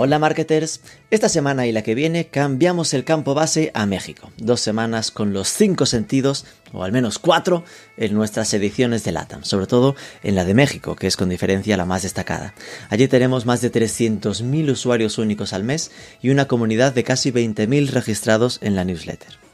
Hola marketers, esta semana y la que viene cambiamos el campo base a México. Dos semanas con los cinco sentidos, o al menos cuatro, en nuestras ediciones de LATAM, sobre todo en la de México, que es con diferencia la más destacada. Allí tenemos más de 300.000 usuarios únicos al mes y una comunidad de casi 20.000 registrados en la newsletter.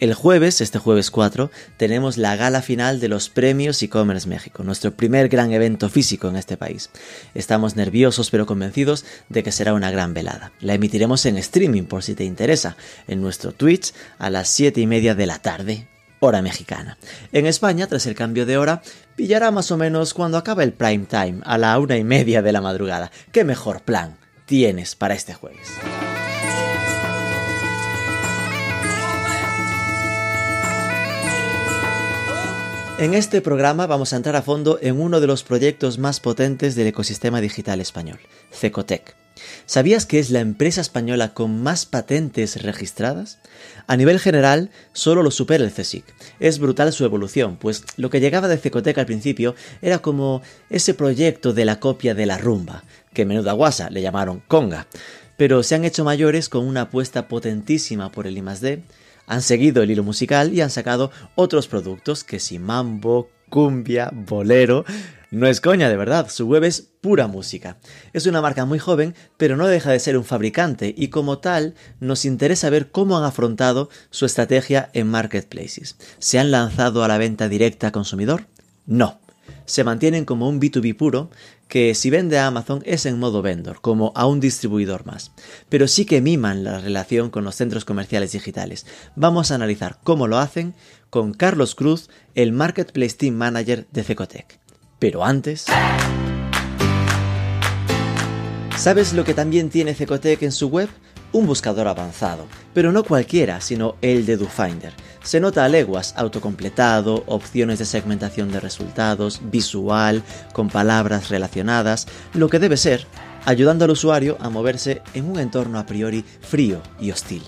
El jueves, este jueves 4, tenemos la gala final de los premios e-commerce México, nuestro primer gran evento físico en este país. Estamos nerviosos pero convencidos de que será una gran velada. La emitiremos en streaming por si te interesa, en nuestro Twitch a las 7 y media de la tarde, hora mexicana. En España, tras el cambio de hora, pillará más o menos cuando acaba el prime time, a la una y media de la madrugada. ¿Qué mejor plan tienes para este jueves? En este programa vamos a entrar a fondo en uno de los proyectos más potentes del ecosistema digital español, Cecotec. ¿Sabías que es la empresa española con más patentes registradas? A nivel general, solo lo supera el CSIC. Es brutal su evolución, pues lo que llegaba de Cecotec al principio era como ese proyecto de la copia de la rumba, que menuda guasa le llamaron Conga, pero se han hecho mayores con una apuesta potentísima por el I+D, han seguido el hilo musical y han sacado otros productos que si mambo, cumbia, bolero. No es coña, de verdad, su web es pura música. Es una marca muy joven, pero no deja de ser un fabricante y como tal nos interesa ver cómo han afrontado su estrategia en marketplaces. ¿Se han lanzado a la venta directa a consumidor? No. Se mantienen como un B2B puro que si vende a Amazon es en modo vendor, como a un distribuidor más. Pero sí que miman la relación con los centros comerciales digitales. Vamos a analizar cómo lo hacen con Carlos Cruz, el Marketplace Team Manager de Cecotec. Pero antes... ¿Sabes lo que también tiene Cecotec en su web? Un buscador avanzado, pero no cualquiera, sino el de DoFinder. Se nota a leguas, autocompletado, opciones de segmentación de resultados, visual, con palabras relacionadas, lo que debe ser, ayudando al usuario a moverse en un entorno a priori frío y hostil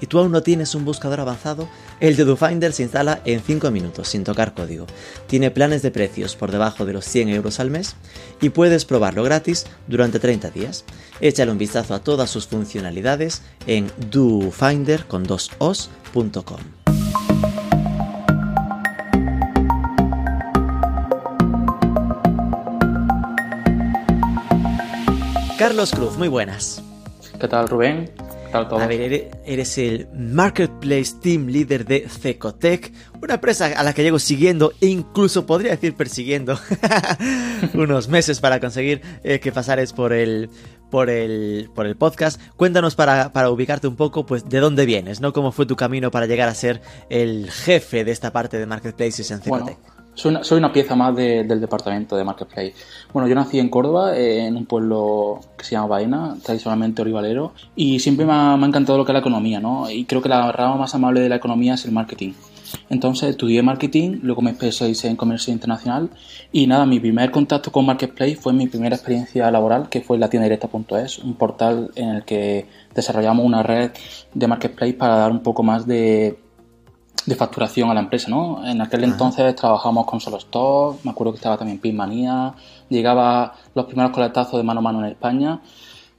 y tú aún no tienes un buscador avanzado, el de DoFinder se instala en 5 minutos sin tocar código. Tiene planes de precios por debajo de los 100 euros al mes y puedes probarlo gratis durante 30 días. Échale un vistazo a todas sus funcionalidades en dofinder.com. Carlos Cruz, muy buenas. ¿Qué tal, Rubén? A ver, eres, el Marketplace Team Leader de Cecotec, una empresa a la que llego siguiendo e incluso podría decir persiguiendo unos meses para conseguir eh, que pasares por el, por el, por el podcast. Cuéntanos para, para, ubicarte un poco, pues, de dónde vienes, ¿no? Cómo fue tu camino para llegar a ser el jefe de esta parte de Marketplaces en Cecotec. Soy una, pieza más del departamento de Marketplace. Bueno, yo nací en Córdoba, eh, en un pueblo que se llama Baena, tradicionalmente olivalero, y siempre me ha, encantado lo que es la economía, ¿no? Y creo que la rama más amable de la economía es el marketing. Entonces estudié marketing, luego me especialicé en comercio internacional y nada, mi primer contacto con Marketplace fue mi primera experiencia laboral, que fue la tienda directa.es, un portal en el que desarrollamos una red de Marketplace para dar un poco más de de facturación a la empresa, ¿no? En aquel entonces trabajamos con Solo Stop, me acuerdo que estaba también Pinmanía, llegaba los primeros coletazos de mano a mano en España.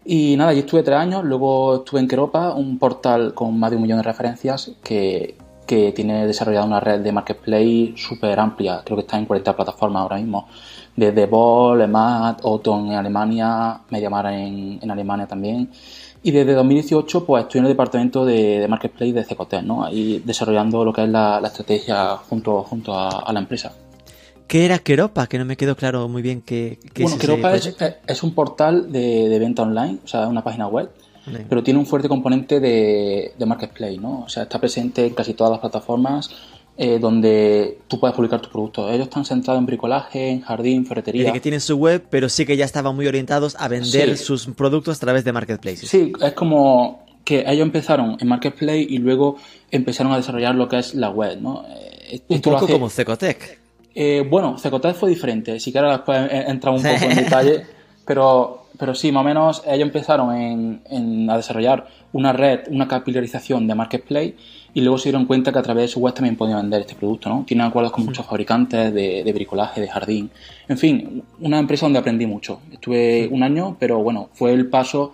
Y nada, allí estuve tres años, luego estuve en Keropa, un portal con más de un millón de referencias que, que tiene desarrollada una red de marketplace súper amplia, creo que está en 40 plataformas ahora mismo, desde Ball, Emat, Oton en Alemania, Mediamar en, en Alemania también. Y desde 2018 pues estoy en el departamento de, Marketplace de Cecotec, ¿no? Ahí desarrollando lo que es la, estrategia junto, junto a, la empresa. ¿Qué era Keropa? Que no me quedó claro muy bien qué, qué bueno, Keropa es, es, un portal de, venta online, o sea, una página web, pero tiene un fuerte componente de, de Marketplace, ¿no? O sea, está presente en casi todas las plataformas, eh, donde tú puedes publicar tu producto. Ellos están centrados en bricolaje, en jardín, ferretería. Es que tienen su web, pero sí que ya estaban muy orientados a vender sus productos a través de marketplaces. Sí, es como que ellos empezaron en marketplace y luego empezaron a desarrollar lo que es la web, ¿no? Eh, un poco como Cecotec. Eh, bueno, Cecotec fue diferente. Si ahora después entramos un poco en detalle, pero pero sí, más o menos ellos empezaron en, a desarrollar una red, una capilarización de Marketplace y luego se dieron cuenta que a través de su web también podían vender este producto, ¿no? Tienen acuerdos con muchos fabricantes de, de, bricolaje, de jardín. En fin, una empresa donde aprendí mucho. Estuve un año, pero bueno, fue el paso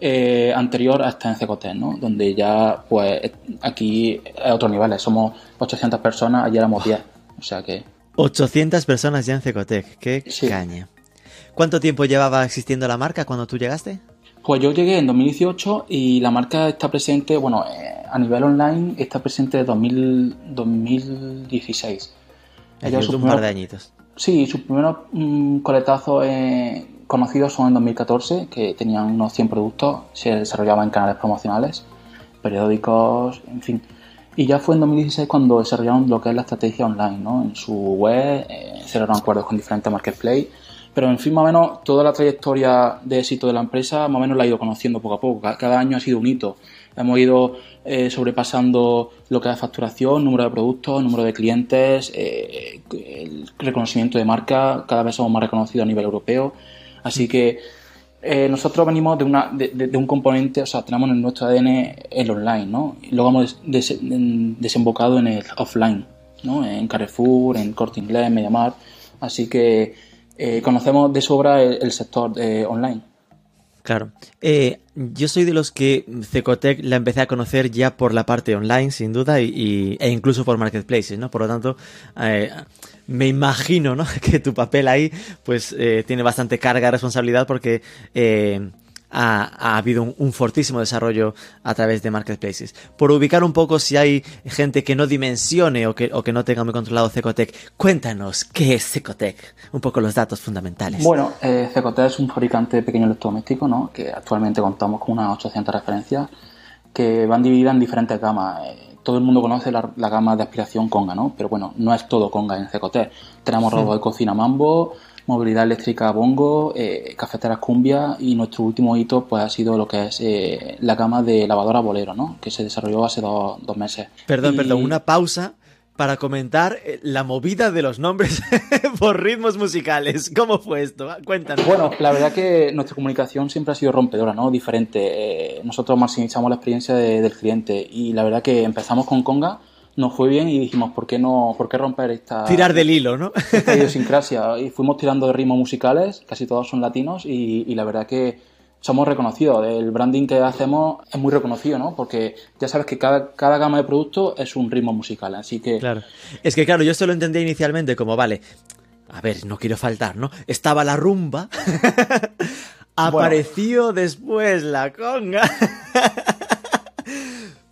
eh, anterior a estar en Cecotec, ¿no? Donde ya, pues, aquí es otro nivel. Somos 800 personas, ayer éramos 10. O sea que... 800 personas ya en Cecotec. Qué caña. ¿Cuánto tiempo llevaba existiendo la marca cuando tú llegaste? Pues yo llegué en 2018 y la marca está presente, bueno, eh, a nivel online está presente desde 2016. Ellos un par de añitos. Sí, sus primeros mm, coletazos eh, conocidos son en 2014, que tenían unos 100 productos, se desarrollaban en canales promocionales, periódicos, en fin. Y ya fue en 2016 cuando desarrollaron lo que es la estrategia online, ¿no? En su web, eh, cerraron acuerdos con diferentes marketplaces pero en fin, más o menos toda la trayectoria de éxito de la empresa, más o menos la he ido conociendo poco a poco. Cada año ha sido un hito. Hemos ido eh, sobrepasando lo que es facturación, número de productos, número de clientes, eh, el reconocimiento de marca. Cada vez somos más reconocidos a nivel europeo. Así que eh, nosotros venimos de, una, de, un componente, o sea, tenemos en nuestro ADN el online, ¿no? Y luego hemos desembocado en el offline, ¿no? En Carrefour, en Corte Inglés, MediaMarkt. Así que eh, conocemos de sobra el, sector eh, online. Claro. Eh, yo soy de los que Cecotec la empecé a conocer ya por la parte online, sin duda, e incluso por marketplaces, ¿no? Por lo tanto, me imagino, ¿no? Que tu papel ahí, pues, tiene bastante carga de responsabilidad porque ha, habido un, fortísimo desarrollo a través de marketplaces. Por ubicar un poco si hay gente que no dimensione o que, o que no tenga muy controlado Cecotec, cuéntanos qué es Cecotec, un poco los datos fundamentales. Bueno, eh, Cecotec es un fabricante de pequeños electrodomésticos, ¿no? que actualmente contamos con unas 800 referencias que van divididas en diferentes gamas. Eh, todo el mundo conoce la, gama de aspiración Conga, ¿no? Pero bueno, no es todo Conga en Cecotec. Tenemos robots de cocina Mambo, movilidad eléctrica Bongo, eh, cafeteras Cumbia y nuestro último hito pues ha sido lo que es eh, la gama de lavadora Bolero, ¿no? Que se desarrolló hace dos, meses. Perdón, perdón, una pausa para comentar eh, la movida de los nombres por ritmos musicales. ¿Cómo fue esto? Cuéntanos. Bueno, la verdad que nuestra comunicación siempre ha sido rompedora, ¿no? Diferente. nosotros maximizamos la experiencia del cliente y la verdad que empezamos con Conga nos fue bien y dijimos, ¿por qué no, por qué romper esta... Tirar del hilo, ¿no? Esta idiosincrasia. Y fuimos tirando de ritmos musicales, casi todos son latinos, y, la verdad que somos reconocidos. El branding que hacemos es muy reconocido, ¿no? Porque ya sabes que cada, cada gama de productos es un ritmo musical, así que... Claro. Es que claro, yo esto lo entendía inicialmente como, vale, a ver, no quiero faltar, ¿no? Estaba la rumba, apareció después la conga...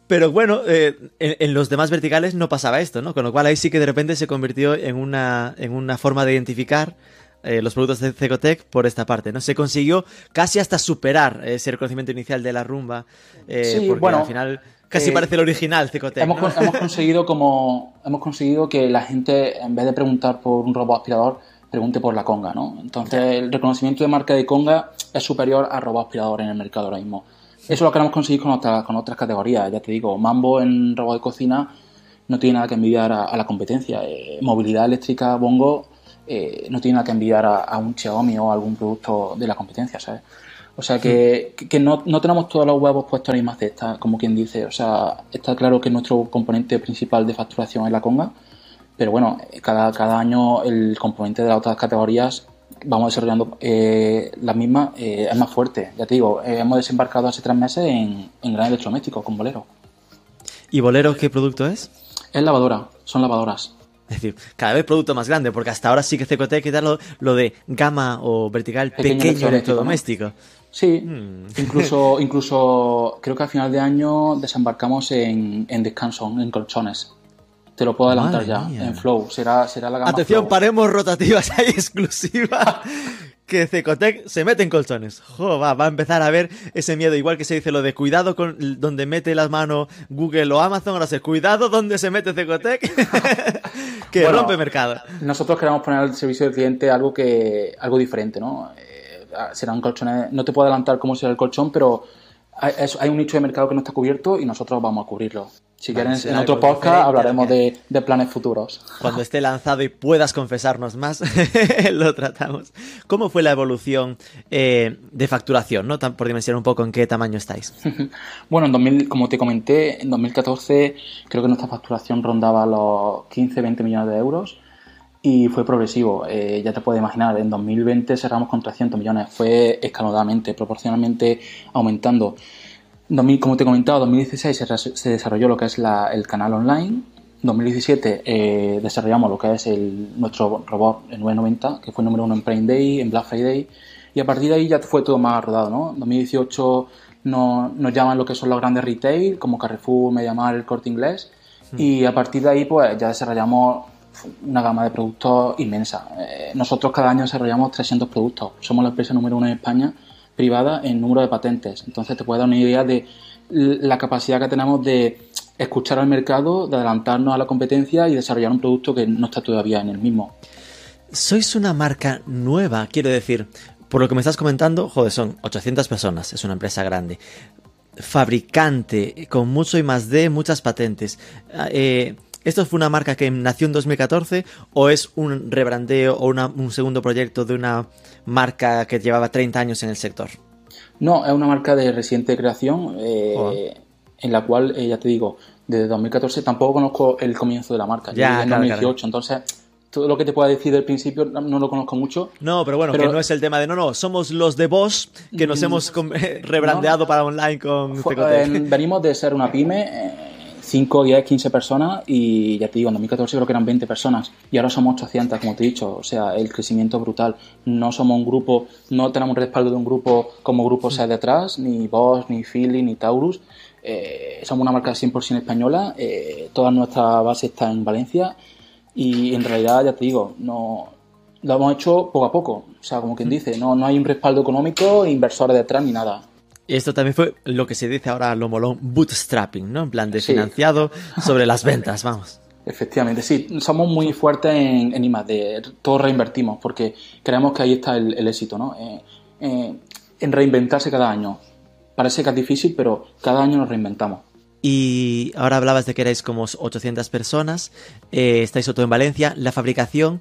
Pero bueno, eh, en, los demás verticales no pasaba esto, ¿no? Con lo cual ahí sí que de repente se convirtió en una, en una forma de identificar eh, los productos de Cecotec por esta parte, ¿no? Se consiguió casi hasta superar ese reconocimiento inicial de la rumba, eh, porque bueno, al final casi parece el original Cecotec. Hemos, hemos, conseguido como hemos conseguido que la gente en vez de preguntar por un robot aspirador pregunte por la conga, ¿no? Entonces el reconocimiento de marca de conga es superior a robot aspirador en el mercado ahora mismo. Eso lo queremos conseguir con, con otras categorías. Ya te digo, Mambo en robot de cocina no tiene nada que envidiar a, la competencia. Eh, movilidad eléctrica Bongo eh, no tiene nada que envidiar a, un Xiaomi o a algún producto de la competencia, ¿sabes? O sea que, que, no, no, tenemos todos los huevos puestos en la misma cesta, como quien dice. O sea, está claro que nuestro componente principal de facturación es la conga, pero bueno, cada, cada año el componente de las otras categorías vamos desarrollando eh, la misma eh, es más fuerte. Ya te digo, eh, hemos desembarcado hace tres meses en, en gran electrodoméstico con Bolero. ¿Y Bolero qué producto es? Es lavadora, son lavadoras. Es decir, cada vez producto más grande, porque hasta ahora sí que Cecotec que lo, lo de gama o vertical pequeño, electrodoméstico. Sí, hmm. incluso, incluso creo que a final de año desembarcamos en, en descanso, en colchones. Te lo puedo adelantar ya, en Flow. Será, será la gama Atención, paremos rotativas ahí exclusiva. que Cecotec se mete en colchones. Jo, va, va a empezar a ver ese miedo, igual que se dice lo de cuidado con donde mete las manos Google o Amazon, ahora se cuidado donde se mete Cecotec, que rompe mercado. Nosotros queremos poner al servicio del cliente algo que algo diferente, ¿no? Eh, será un colchón, no te puedo adelantar cómo será el colchón, pero hay, hay un nicho de mercado que no está cubierto y nosotros vamos a cubrirlo. Si Vale, quieren, en otro podcast hablaremos de, de planes futuros. Cuando esté lanzado y puedas confesarnos más, lo tratamos. ¿Cómo fue la evolución eh, de facturación? ¿no? Por dimensionar un poco en qué tamaño estáis. Bueno, en 2000, como te comenté, en 2014 creo que nuestra facturación rondaba los 15-20 millones de euros y fue progresivo. Eh, ya te puedes imaginar, en 2020 cerramos con 300 millones. Fue escalonadamente, proporcionalmente aumentando. 2000, como te he comentado, 2016 se, se desarrolló lo que es la- el canal online. 2017 eh, desarrollamos lo que es el, nuestro robot el 990, que fue número uno en Prime Day, en Black Friday. Y a partir de ahí ya fue todo más rodado, ¿no? En 2018 nos, nos llaman lo que son los grandes retail, como Carrefour, Mediamar, el Corte Inglés. Y a partir de ahí, pues ya desarrollamos una gama de productos inmensa. Eh, nosotros cada año desarrollamos 300 productos. Somos la empresa número uno en España privada en número de patentes. Entonces te puede dar una idea de la capacidad que tenemos de escuchar al mercado, de adelantarnos a la competencia y desarrollar un producto que no está todavía en el mismo. Sois una marca nueva, quiero decir. Por lo que me estás comentando, joder, son 800 personas, es una empresa grande. Fabricante, con mucho y más de muchas patentes. Ah, eh, ¿Esto fue una marca que nació en 2014 o es un rebrandeo o una- un segundo proyecto de una marca que llevaba 30 años en el sector? No, es una marca de reciente creación eh, Joder. en la cual, eh, ya te digo, desde 2014 tampoco conozco el comienzo de la marca. Ya, en claro, 2018, entonces todo lo que te pueda decir del principio no, lo conozco mucho. No, pero bueno, Pero- que no es el tema de no, no, somos los de Bosch que nos Mm, hemos rebrandeado no. para online con Fue- eh, venimos de ser una pyme, eh, 5, 10, 15 personas y ya te digo, en 2014 creo que eran 20 personas y ahora somos 800, como te he dicho. O sea, el crecimiento es brutal. No somos un grupo, no tenemos respaldo de un grupo como Grupo SEA detrás, ni Bosch, ni Philly, ni Taurus. Eh, somos una marca 100% española, eh, toda nuestra base está en Valencia y en realidad, ya te digo, no lo hemos hecho poco a poco. O sea, como quien dice, no, no hay un respaldo económico, inversores detrás ni nada. Esto también fue lo que se dice ahora lo molón bootstrapping, ¿no? En plan de Sí. financiado sobre las ventas, vamos. Efectivamente, sí, somos muy fuertes en, en I+D, todos reinvertimos porque creemos que ahí está el, el éxito, ¿no? Eh, eh, en reinventarse cada año. Parece que es difícil, pero cada año nos reinventamos. Y ahora hablabas de que erais como 800 personas, eh, estáis todo en Valencia, la fabricación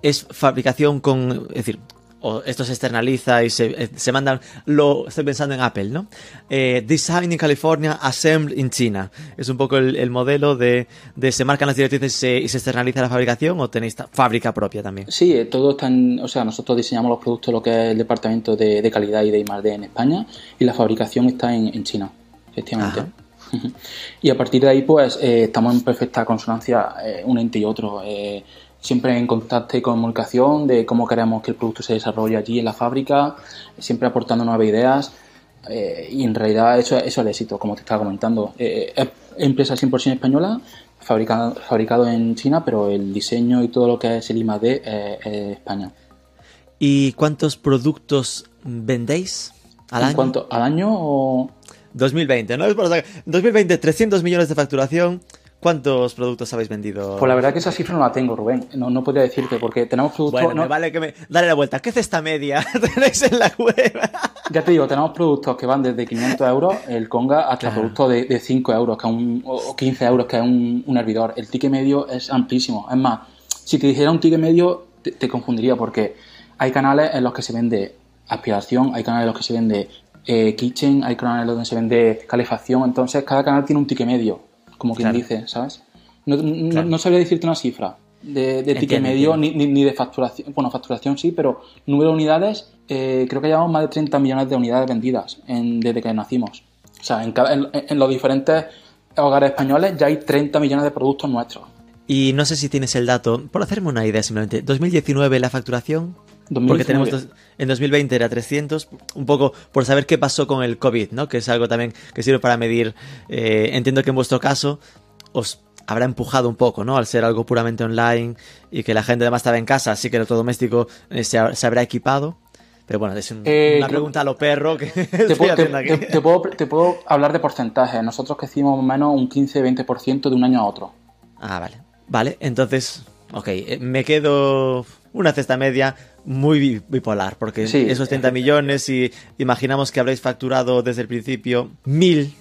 es fabricación con, es decir, o esto se externaliza y se, eh, se mandan, lo estoy pensando en Apple, ¿no? Eh, design in California, assembled in China. Es un poco el, el modelo de, de se marcan las directrices y se, y se externaliza la fabricación o tenéis fábrica propia también. Sí, eh, todo está en, o sea, nosotros diseñamos los productos, lo que es el departamento de, de calidad y de I+D en España y la fabricación está en, en China, efectivamente. Ajá. Y a partir de ahí, pues, eh, estamos en perfecta consonancia eh, un ente y otro. eh, siempre en contacto y comunicación de cómo queremos que el producto se desarrolle allí en la fábrica, siempre aportando nuevas ideas. eh, y en realidad eso, eso es el éxito, como te estaba comentando. Eh, es empresa 100% española, fabricado, fabricado en China, pero el diseño y todo lo que es el I+D eh, es España. ¿Y cuántos productos vendéis al en año? cuanto al año o 2020, ¿no? Es por sacar- 2020, 300 millones de facturación. ¿Cuántos productos habéis vendido? Pues la verdad que esa cifra no la tengo, Rubén. No, no podría decirte porque tenemos productos... Bueno, no- me vale que me... Dale la vuelta. ¿Qué es esta media? Tenéis en la web. Ya te digo, tenemos productos que van desde 500 euros, el Conga, hasta Claro. productos de, de 5 euros que es un, o 15 euros, que es un, un hervidor. El ticket medio es amplísimo. Es más, si te dijera un ticket medio, te, te confundiría porque hay canales en los que se vende aspiración, hay canales en los que se vende eh, kitchen, hay canales donde se vende calefacción. Entonces, cada canal tiene un ticket medio, como quien Claro. dice, ¿sabes? No, no- Claro. no sabría decirte una cifra de, de ticket medio ni, ni, ni de facturación. Bueno, facturación sí, pero número de unidades, eh, creo que llevamos más de 30 millones de unidades vendidas en- desde que nacimos. O sea, en, cada- en- en los diferentes hogares españoles ya hay 30 millones de productos nuestros. Y no sé si tienes el dato, por hacerme una idea simplemente. 2019 la facturación, porque 2019. tenemos dos- en 2020 era 300, un poco por saber qué pasó con el COVID, ¿no? Que es algo también que sirve para medir. eh, entiendo que en vuestro caso os habrá empujado un poco, ¿no? Al ser algo puramente online y que la gente además estaba en casa, así que el electrodoméstico eh, se, se habrá equipado. Pero bueno, es un- Eh, una pregunta a lo perro que Te estoy puedo, te- aquí. te- te puedo, te puedo hablar de porcentajes. Nosotros crecimos más o menos un 15-20% de un año a otro. Ah, vale. Vale, entonces, ok, eh, me quedo una cesta media muy bi- bipolar, porque Sí. esos 30 millones y imaginamos que habréis facturado desde el principio mil,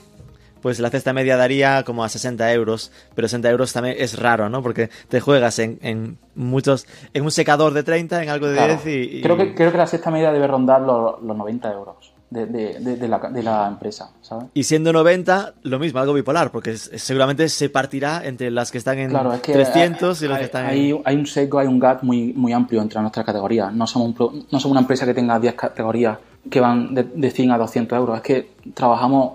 pues la cesta media daría como a 60 euros, pero 60 euros también es raro, ¿no? Porque te juegas en, en muchos, en un secador de 30, en algo de 10 y, Creo, que, creo que la cesta media debe rondar los, los 90 euros de, de, de, la, de, la, empresa, ¿sabes? Y siendo 90, lo mismo, algo bipolar, porque seguramente se partirá entre las que están en claro, es que 300 hay, y las que están hay, en... Hay un seco, hay un gap muy, muy amplio entre nuestras categorías. No somos, un, no somos una empresa que tenga 10 categorías que van de, de 100 a 200 euros. Es que trabajamos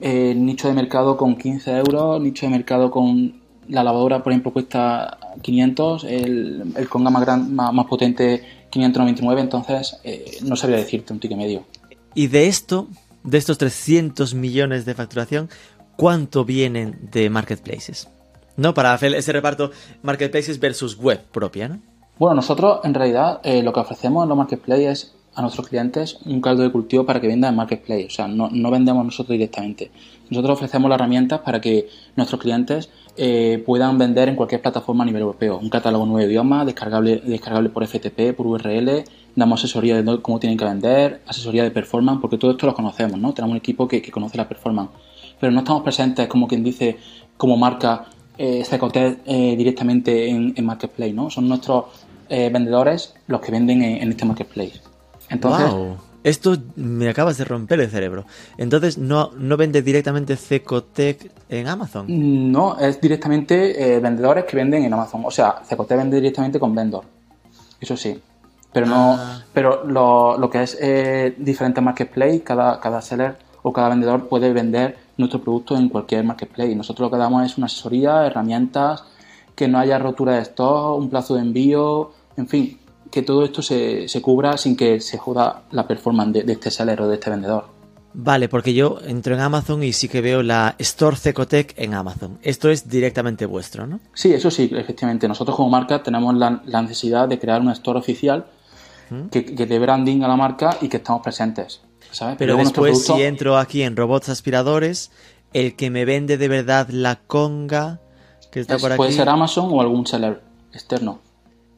eh, nicho de mercado con 15 euros, nicho de mercado con la lavadora, por ejemplo, cuesta 500, el, el conga más, gran, más, más potente 599, entonces eh, no sabría decirte un ticket medio. Y de esto, de estos 300 millones de facturación, ¿cuánto vienen de marketplaces? ¿No? Para hacer ese reparto marketplaces versus web propia, ¿no? Bueno, nosotros en realidad eh, lo que ofrecemos en los marketplaces es a nuestros clientes un caldo de cultivo para que vendan en marketplace. O sea, no, vendemos nosotros directamente. Nosotros ofrecemos las herramientas para que nuestros clientes eh, puedan vender en cualquier plataforma a nivel europeo. Un catálogo de idiomas, descargable, descargable por FTP, por URL, damos asesoría de cómo tienen que vender, asesoría de performance, porque todo esto lo conocemos, ¿no? Tenemos un equipo que, que conoce la performance. Pero no estamos presentes, como quien dice, como marca eh, Cecotec eh, directamente en, en, Marketplace, ¿no? Son nuestros eh, vendedores los que venden en, en, este Marketplace. Entonces... Wow. Esto me acabas de romper el cerebro. Entonces, ¿no, no vende directamente Cecotec en Amazon? No, es directamente eh, vendedores que venden en Amazon. O sea, Cecotec vende directamente con vendor. Eso sí. Pero no, ah. pero lo, lo, que es eh, diferentes marketplace, cada, cada seller o cada vendedor puede vender nuestro producto en cualquier marketplace. Nosotros lo que damos es una asesoría, herramientas, que no haya rotura de stock, un plazo de envío, en fin, que todo esto se, se cubra sin que se joda la performance de, de, este seller o de este vendedor. Vale, porque yo entro en Amazon y sí que veo la Store Cecotec en Amazon. Esto es directamente vuestro, ¿no? Sí, eso sí, efectivamente. Nosotros como marca tenemos la, la necesidad de crear una store oficial que, que dé branding a la marca y que estamos presentes. ¿sabes? Pero Luego después, producto... si entro aquí en robots aspiradores, el que me vende de verdad la conga que está es, por aquí. Puede ser Amazon o algún seller externo.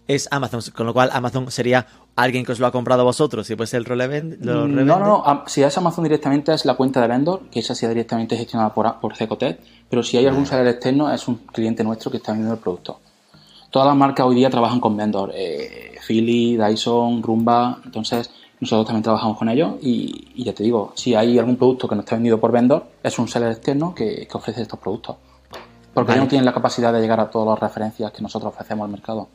Es Amazon, con lo cual Amazon sería alguien que os lo ha comprado vosotros y pues el lo revende. No, no, no, si es Amazon directamente es la cuenta de vendor, que esa sea directamente gestionada por, por Cecotec, pero si hay algún seller externo es un cliente nuestro que está vendiendo el producto. Todas las marcas hoy día trabajan con vendor, eh, Philly, Dyson, Rumba, entonces nosotros también trabajamos con ellos y, y, ya te digo, si hay algún producto que no está vendido por vendor, es un seller externo que, que ofrece estos productos. Porque vale. ellos no tienen la capacidad de llegar a todas las referencias que nosotros ofrecemos al mercado.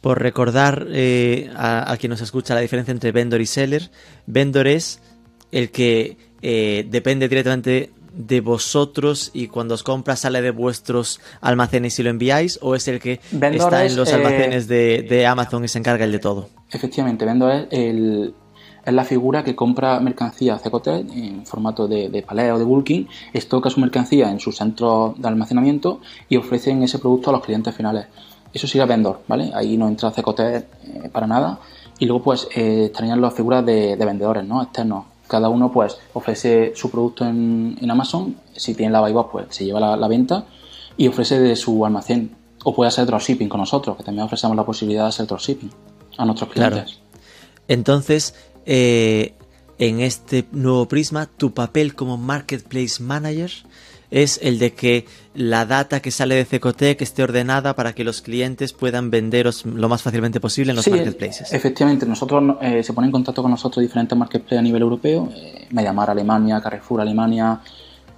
Por recordar eh, a, a, quien nos escucha la diferencia entre vendor y seller, vendor es el que eh, depende directamente de vosotros y cuando os compra sale de vuestros almacenes y lo enviáis o es el que vendor está es, en los almacenes eh, de, de, Amazon y se encarga el de todo? Efectivamente, vendor es, el, es la figura que compra mercancía Cecotec en formato de, de paleo o de bulking, estoca su mercancía en su centro de almacenamiento y ofrecen ese producto a los clientes finales. Eso sería vendor, ¿vale? Ahí no entra Cecotec eh, para nada. Y luego pues eh, estarían las figuras de, de vendedores, ¿no? Externos cada uno pues ofrece su producto en, en Amazon, si tiene la Buybox pues se lleva la, la, venta y ofrece de su almacén. O puede hacer dropshipping con nosotros, que también ofrecemos la posibilidad de hacer dropshipping a nuestros clientes. Claro. Entonces, eh, en este nuevo prisma, tu papel como Marketplace Manager es el de que la data que sale de Cecotec esté ordenada para que los clientes puedan venderos lo más fácilmente posible en los sí, marketplaces. Efectivamente, nosotros eh, se ponen en contacto con nosotros diferentes marketplaces a nivel europeo, eh, Mediamar Alemania, Carrefour Alemania,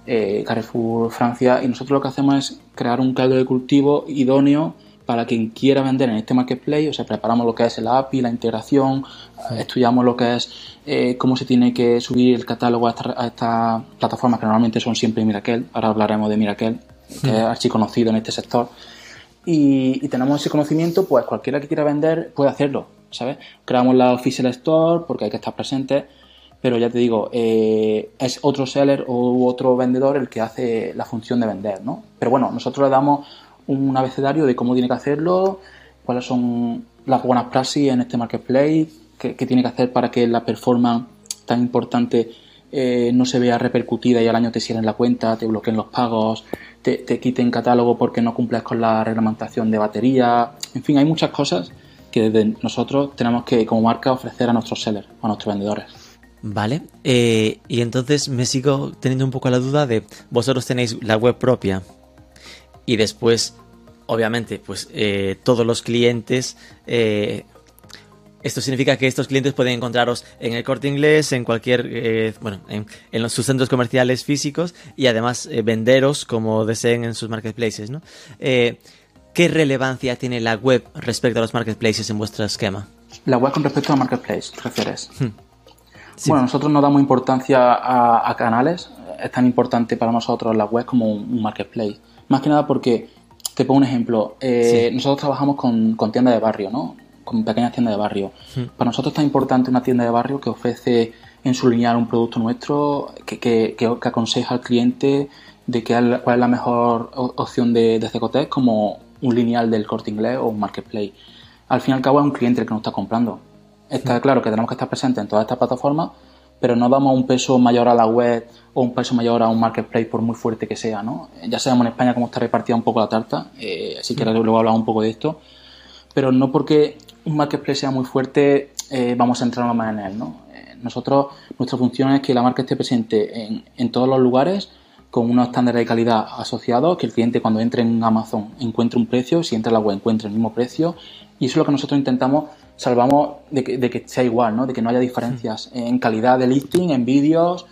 eh, Carrefour Francia, y nosotros lo que hacemos es crear un caldo de cultivo idóneo para quien quiera vender en este marketplace, o sea, preparamos lo que es la API, la integración, sí. estudiamos lo que es eh, cómo se tiene que subir el catálogo a estas esta plataformas que normalmente son siempre Miracle, ahora hablaremos de Miracle, que sí. es archiconocido en este sector, y, y, tenemos ese conocimiento, pues cualquiera que quiera vender puede hacerlo, ¿sabes? Creamos la Official Store porque hay que estar presente, pero ya te digo, eh, es otro seller o otro vendedor el que hace la función de vender, ¿no? Pero bueno, nosotros le damos un abecedario de cómo tiene que hacerlo, cuáles son las buenas praxis en este marketplace, qué, tiene que hacer para que la performance tan importante eh, no se vea repercutida y al año te cierren la cuenta, te bloqueen los pagos, te, te quiten catálogo porque no cumples con la reglamentación de batería. En fin, hay muchas cosas que desde nosotros tenemos que, como marca, ofrecer a nuestros sellers, a nuestros vendedores. Vale, eh, y entonces me sigo teniendo un poco la duda de vosotros tenéis la web propia y después, obviamente, pues eh, todos los clientes eh, esto significa que estos clientes pueden encontraros en el corte inglés, en cualquier, eh, bueno, en, los, sus centros comerciales físicos y además eh, venderos como deseen en sus marketplaces, ¿no? Eh, ¿Qué relevancia tiene la web respecto a los marketplaces en vuestro esquema? La web con respecto al marketplace, ¿te refieres? Hmm. Bueno, nosotros no damos importancia a, canales. Es tan importante para nosotros la web como un, marketplace. Más que nada porque, te pongo un ejemplo. Nosotros trabajamos con, con tiendas de barrio, ¿no? con pequeñas tiendas de barrio. Para nosotros es tan importante una tienda de barrio que ofrece en su lineal un producto nuestro, que, que, que, aconseja al cliente de que, cuál es la mejor opción de, de Cecotec como un lineal del corte inglés o un marketplace. Al fin y al cabo es un cliente el que nos está comprando. Está claro que tenemos que estar presentes en todas estas plataformas, pero no damos un peso mayor a la web o un peso mayor a un marketplace por muy fuerte que sea, ¿no? Ya sabemos en España cómo está repartida un poco la tarta, eh, así que hmm. luego hablamos un poco de esto, pero no porque un marketplace sea muy fuerte, eh, vamos a entrar más en él. ¿no? Eh, nosotros, nuestra función es que la marca esté presente en, en todos los lugares con unos estándares de calidad asociados, que el cliente cuando entre en Amazon encuentre un precio, si entra en la web encuentre el mismo precio, y eso es lo que nosotros intentamos, salvamos de que, de que sea igual, ¿no? de que no haya diferencias en calidad de listing, en vídeos,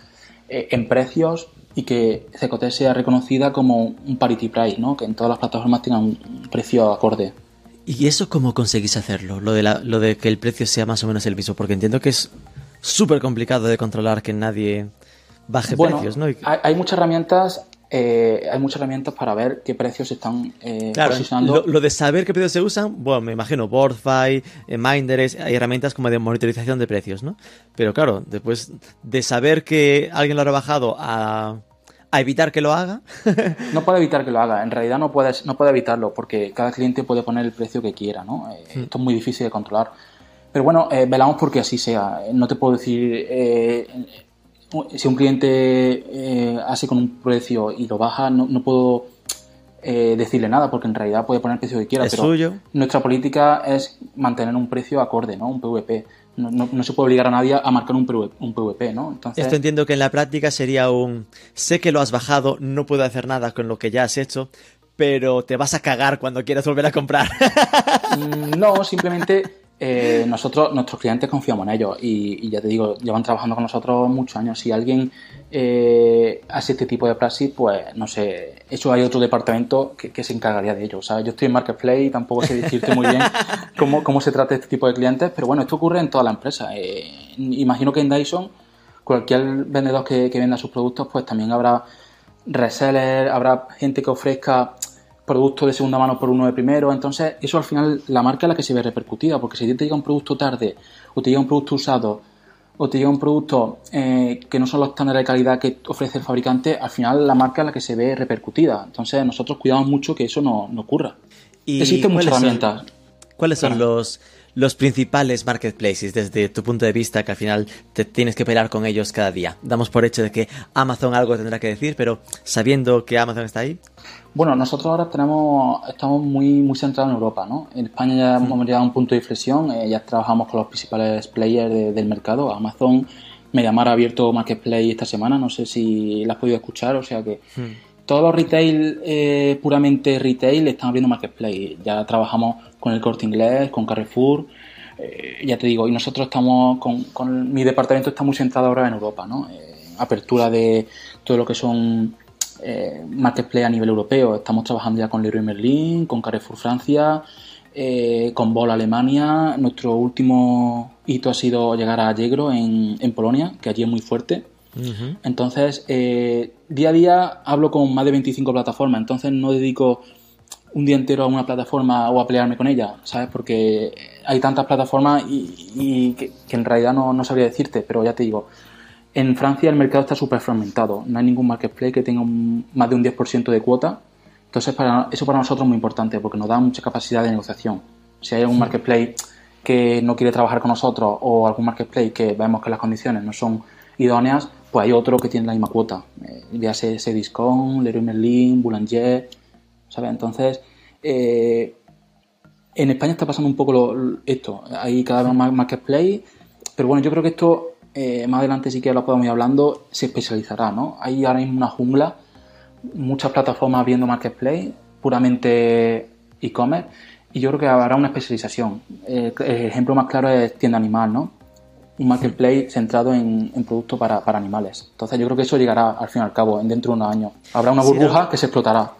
eh, en precios, y que CCT sea reconocida como un parity price, ¿no? que en todas las plataformas tengan un precio acorde. ¿Y eso cómo conseguís hacerlo? Lo de, la, lo de que el precio sea más o menos el mismo, porque entiendo que es súper complicado de controlar que nadie baje precios, ¿no? Hay, muchas herramientas. Eh, hay muchas herramientas para ver qué precios están eh, claro, Lo, de saber qué precios se usan, bueno, me imagino, Boardfy, eh, Minders, hay herramientas como de monitorización de precios, ¿no? Pero claro, después de saber que alguien lo ha rebajado a a evitar que lo haga? no puede evitar que lo haga, en realidad no puedes, no puede evitarlo porque cada cliente puede poner el precio que quiera, ¿no? Eh. Esto es muy difícil de controlar. Pero bueno, velamos porque así sea. No te puedo decir, eh, si un cliente hace con un precio y lo baja, no, no puedo decirle nada porque en realidad puede poner el precio que quiera. Es suyo. Nuestra política es mantener un precio acorde, ¿no? Un PVP no, se puede obligar a nadie a marcar un, PVP, ¿no? Entonces... Esto entiendo que en la práctica sería un sé que lo has bajado, no puedo hacer nada con lo que ya has hecho, pero te vas a cagar cuando quieras volver a comprar. Mm, no, simplemente eh, nosotros, nuestros clientes confiamos en ellos y, ya te digo, llevan trabajando con nosotros muchos años. Si alguien eh, hace este tipo de praxis, pues no sé, eso hay otro departamento que, se encargaría de ello. sea, Yo estoy en Marketplace y tampoco sé decirte muy bien cómo, cómo se trata este tipo de clientes, pero bueno, esto ocurre en toda la empresa. Eh, imagino que en Dyson, cualquier vendedor que, que venda sus productos, pues también habrá resellers, habrá gente que ofrezca producto de segunda mano por uno de primero. Entonces, eso al final la marca es la que se ve repercutida, porque si te llega un producto tarde, o te llega un producto usado, o te llega un producto eh, que no son los estándares de calidad que ofrece el fabricante, al final la marca es la que se ve repercutida. Entonces, nosotros cuidamos mucho que eso no, ocurra. ¿Y Existen muchas herramientas. ¿Cuáles son los, los principales marketplaces desde tu punto de vista que al final te tienes que pelear con ellos cada día? Damos por hecho de que Amazon algo tendrá que decir, pero sabiendo que Amazon está ahí. Bueno, nosotros ahora tenemos, estamos muy, muy centrados en Europa, ¿no? En España ya hemos llegado a un punto de inflexión, eh, ya trabajamos con los principales players del mercado, Amazon, Mediamar ha abierto Marketplace esta semana, no sé si la has podido escuchar, o sea que todos los retail, eh, puramente retail, están abriendo Marketplace. Ya trabajamos con el Corte Inglés, con Carrefour, eh, ya te digo, y nosotros estamos, con, con, mi departamento está muy centrado ahora en Europa, ¿no? apertura de todo lo que son eh, marketplace a nivel europeo. Estamos trabajando ya con Leroy Merlin, con Carrefour Francia, eh, con Bol Alemania. Nuestro último hito ha sido llegar a Allegro en, Polonia, que allí es muy fuerte. Entonces, eh, día a día hablo con más de 25 plataformas, entonces no dedico un día entero a una plataforma o a pelearme con ella, ¿sabes? Porque hay tantas plataformas y, que, en realidad no, no sabría decirte, pero ya te digo, en Francia el mercado está súper fragmentado. No hay ningún marketplace que tenga más de un 10% de cuota. Entonces, para, eso para nosotros es muy importante porque nos da mucha capacidad de negociación. Si hay algún marketplace que no quiere trabajar con nosotros o algún marketplace que vemos que las condiciones no son idóneas, pues hay otro que tiene la misma cuota. Eh, ya sea Cdiscount, Leroy Merlin, Boulanger, ¿sabes? Entonces, eh, en España está pasando un poco esto. Hay cada vez más marketplace, pero bueno, yo creo que esto eh, más adelante sí que lo podemos ir hablando, se especializará, ¿no? Hay ahora mismo una jungla, muchas plataformas viendo marketplace, puramente e-commerce, y yo creo que habrá una especialización. el ejemplo más claro es tienda animal, ¿no? Un marketplace centrado en, productos para, animales. Entonces yo creo que eso llegará al fin y al cabo, dentro de unos años. Habrá una burbuja que se explotará.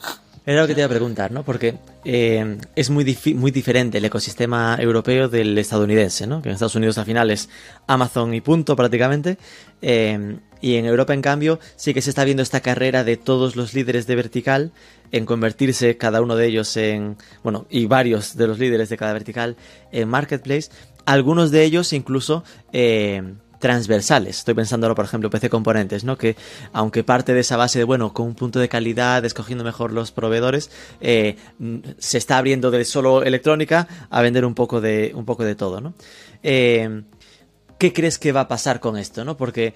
Era lo que te iba a preguntar, ¿no? Porque eh, es muy, muy diferente el ecosistema europeo del estadounidense, ¿no? Que en Estados Unidos al final es Amazon y punto prácticamente. Eh, y en Europa, en cambio, sí que se está viendo esta carrera de todos los líderes de vertical en convertirse cada uno de ellos en, bueno, y varios de los líderes de cada vertical en marketplace. Algunos de ellos incluso eh, transversales. Estoy pensando por ejemplo, PC Componentes, ¿no? Que aunque parte de esa base de, bueno, con un punto de calidad, escogiendo mejor los proveedores, eh, se está abriendo de solo electrónica a vender un poco de, un poco de todo, ¿no? Eh, ¿Qué crees que va a pasar con esto, no? Porque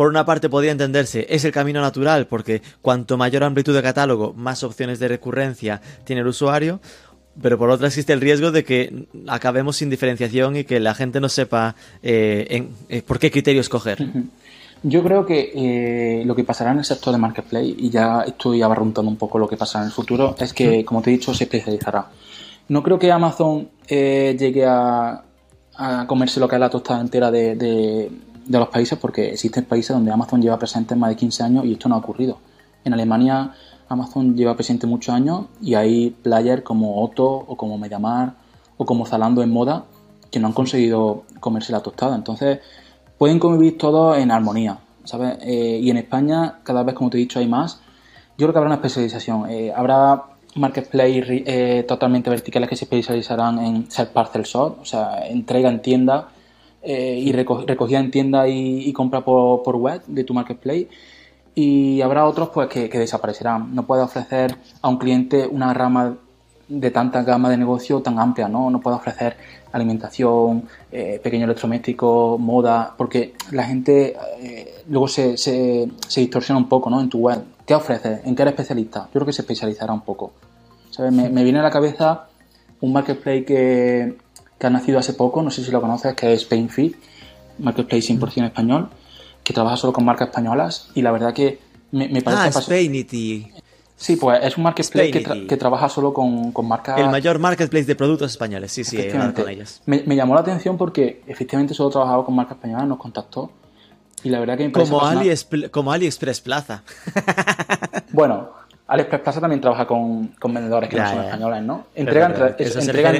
por una parte podría entenderse, es el camino natural, porque cuanto mayor amplitud de catálogo, más opciones de recurrencia tiene el usuario pero por otra existe el riesgo de que acabemos sin diferenciación y que la gente no sepa eh, en, eh, por qué criterio escoger. Yo creo que eh, lo que pasará en el sector de marketplace, y ya estoy abarruntando un poco lo que pasará en el futuro, es que, como te he dicho, se especializará. No creo que Amazon llegue a, comerse lo que es la tostada entera de, de, los países, porque existen países donde Amazon lleva presente más de 15 años y esto no ha ocurrido. En Alemania Amazon lleva presente muchos años y hay players como Otto o como Mediamar o como Zalando en moda que no han conseguido comerse la tostada. Entonces, pueden convivir todos en armonía, ¿sabes? Eh, y en España, cada vez, como te he dicho, hay más. Yo creo que habrá una especialización. Eh, habrá marketplace eh, totalmente verticales que se especializarán en ser parcel shop, o sea, entrega en tienda y recogida en tienda y, compra por, por, web de tu marketplace y habrá otros pues que, desaparecerán. No puede ofrecer a un cliente una rama de tanta gama de negocio tan amplia, ¿no? No puede ofrecer alimentación, eh, pequeño electrodoméstico, moda, porque la gente eh, luego se, se, distorsiona un poco, ¿no? En tu web. ¿Qué ofreces? ¿En qué eres especialista? Yo creo que se especializará un poco. Me, viene a la cabeza un marketplace que, que, ha nacido hace poco, no sé si lo conoces, que es SpainFit, marketplace 100% español, que trabaja solo con marcas españolas y la verdad que me, me parece... Ah, Spainity. Sí, pues es un marketplace que, trabaja solo con, con, marcas... El mayor marketplace de productos españoles, sí, sí, con ellas. Me, me, llamó la atención porque efectivamente solo trabajaba con marcas españolas, nos contactó y la verdad que me como, Ali, como AliExpress Plaza. bueno, AliExpress Plaza también trabaja con, vendedores que no son españoles, ¿no? Entregan,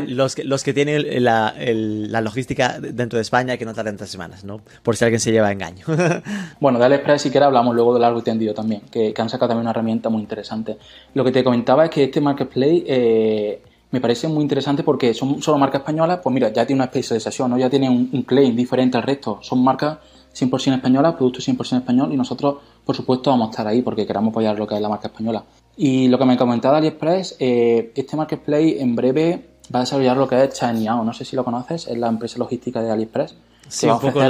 los, que, los que tienen la, logística dentro de España que no tardan tres semanas, ¿no? Por si alguien se lleva a engaño. bueno, de AliExpress si quieres hablamos luego de largo y tendido también, que, han sacado también una herramienta muy interesante. Lo que te comentaba es que este marketplace eh, me parece muy interesante porque son solo marcas españolas, pues mira, ya tiene una especialización, ¿no? Ya tiene un, un claim diferente al resto. Son marcas 100% españolas, productos 100% español y nosotros, por supuesto, vamos a estar ahí porque queramos apoyar lo que es la marca española. Y lo que me comentaba AliExpress, eh, este marketplace en breve va a desarrollar lo que es Chaniao. No sé si lo conoces, es la empresa logística de AliExpress. Sí, un poco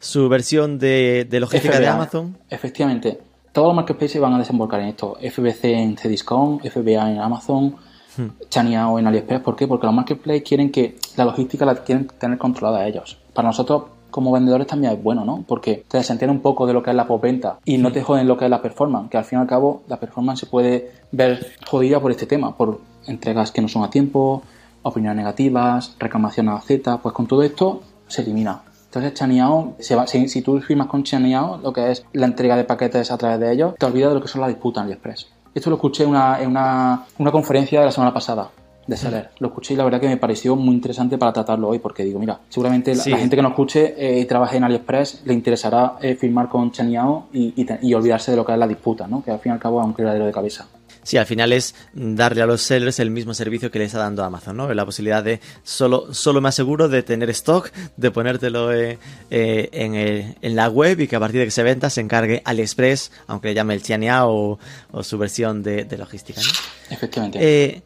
su versión de, logística de Amazon. Efectivamente. Todos los marketplaces van a desembarcar en esto. FBC en Cdiscount, FBA en Amazon, hmm. Chaniao en AliExpress. ¿Por qué? Porque los marketplaces quieren que la logística la quieren tener controlada ellos. Para nosotros como vendedores también es bueno, ¿no? Porque te desentiende un poco de lo que es la postventa y no te joden lo que es la performance, que al fin y al cabo la performance se puede ver jodida por este tema, por entregas que no son a tiempo, opiniones negativas, reclamación a Z, pues con todo esto se elimina. Entonces Chaniao, si, si, tú firmas con Chaniao, lo que es la entrega de paquetes a través de ellos, te olvidas de lo que son las disputas en AliExpress. Esto lo escuché en una, en una, una conferencia de la semana pasada de Seller. Lo escuché y la verdad que me pareció muy interesante para tratarlo hoy, porque digo, mira, seguramente la, gente que nos escuche eh, y trabaje en AliExpress le interesará eh, firmar con Chaniao y, y, olvidarse de lo que es la disputa, ¿no? que al fin y al cabo es un criadero de cabeza. Sí, al final es darle a los sellers el mismo servicio que le está dando Amazon, ¿no? La posibilidad de solo, solo me aseguro de tener stock, de ponértelo eh, en, la web y que a partir de que se venda se encargue AliExpress, aunque le llame el Chaniao o, o su versión de, de logística, ¿no? Efectivamente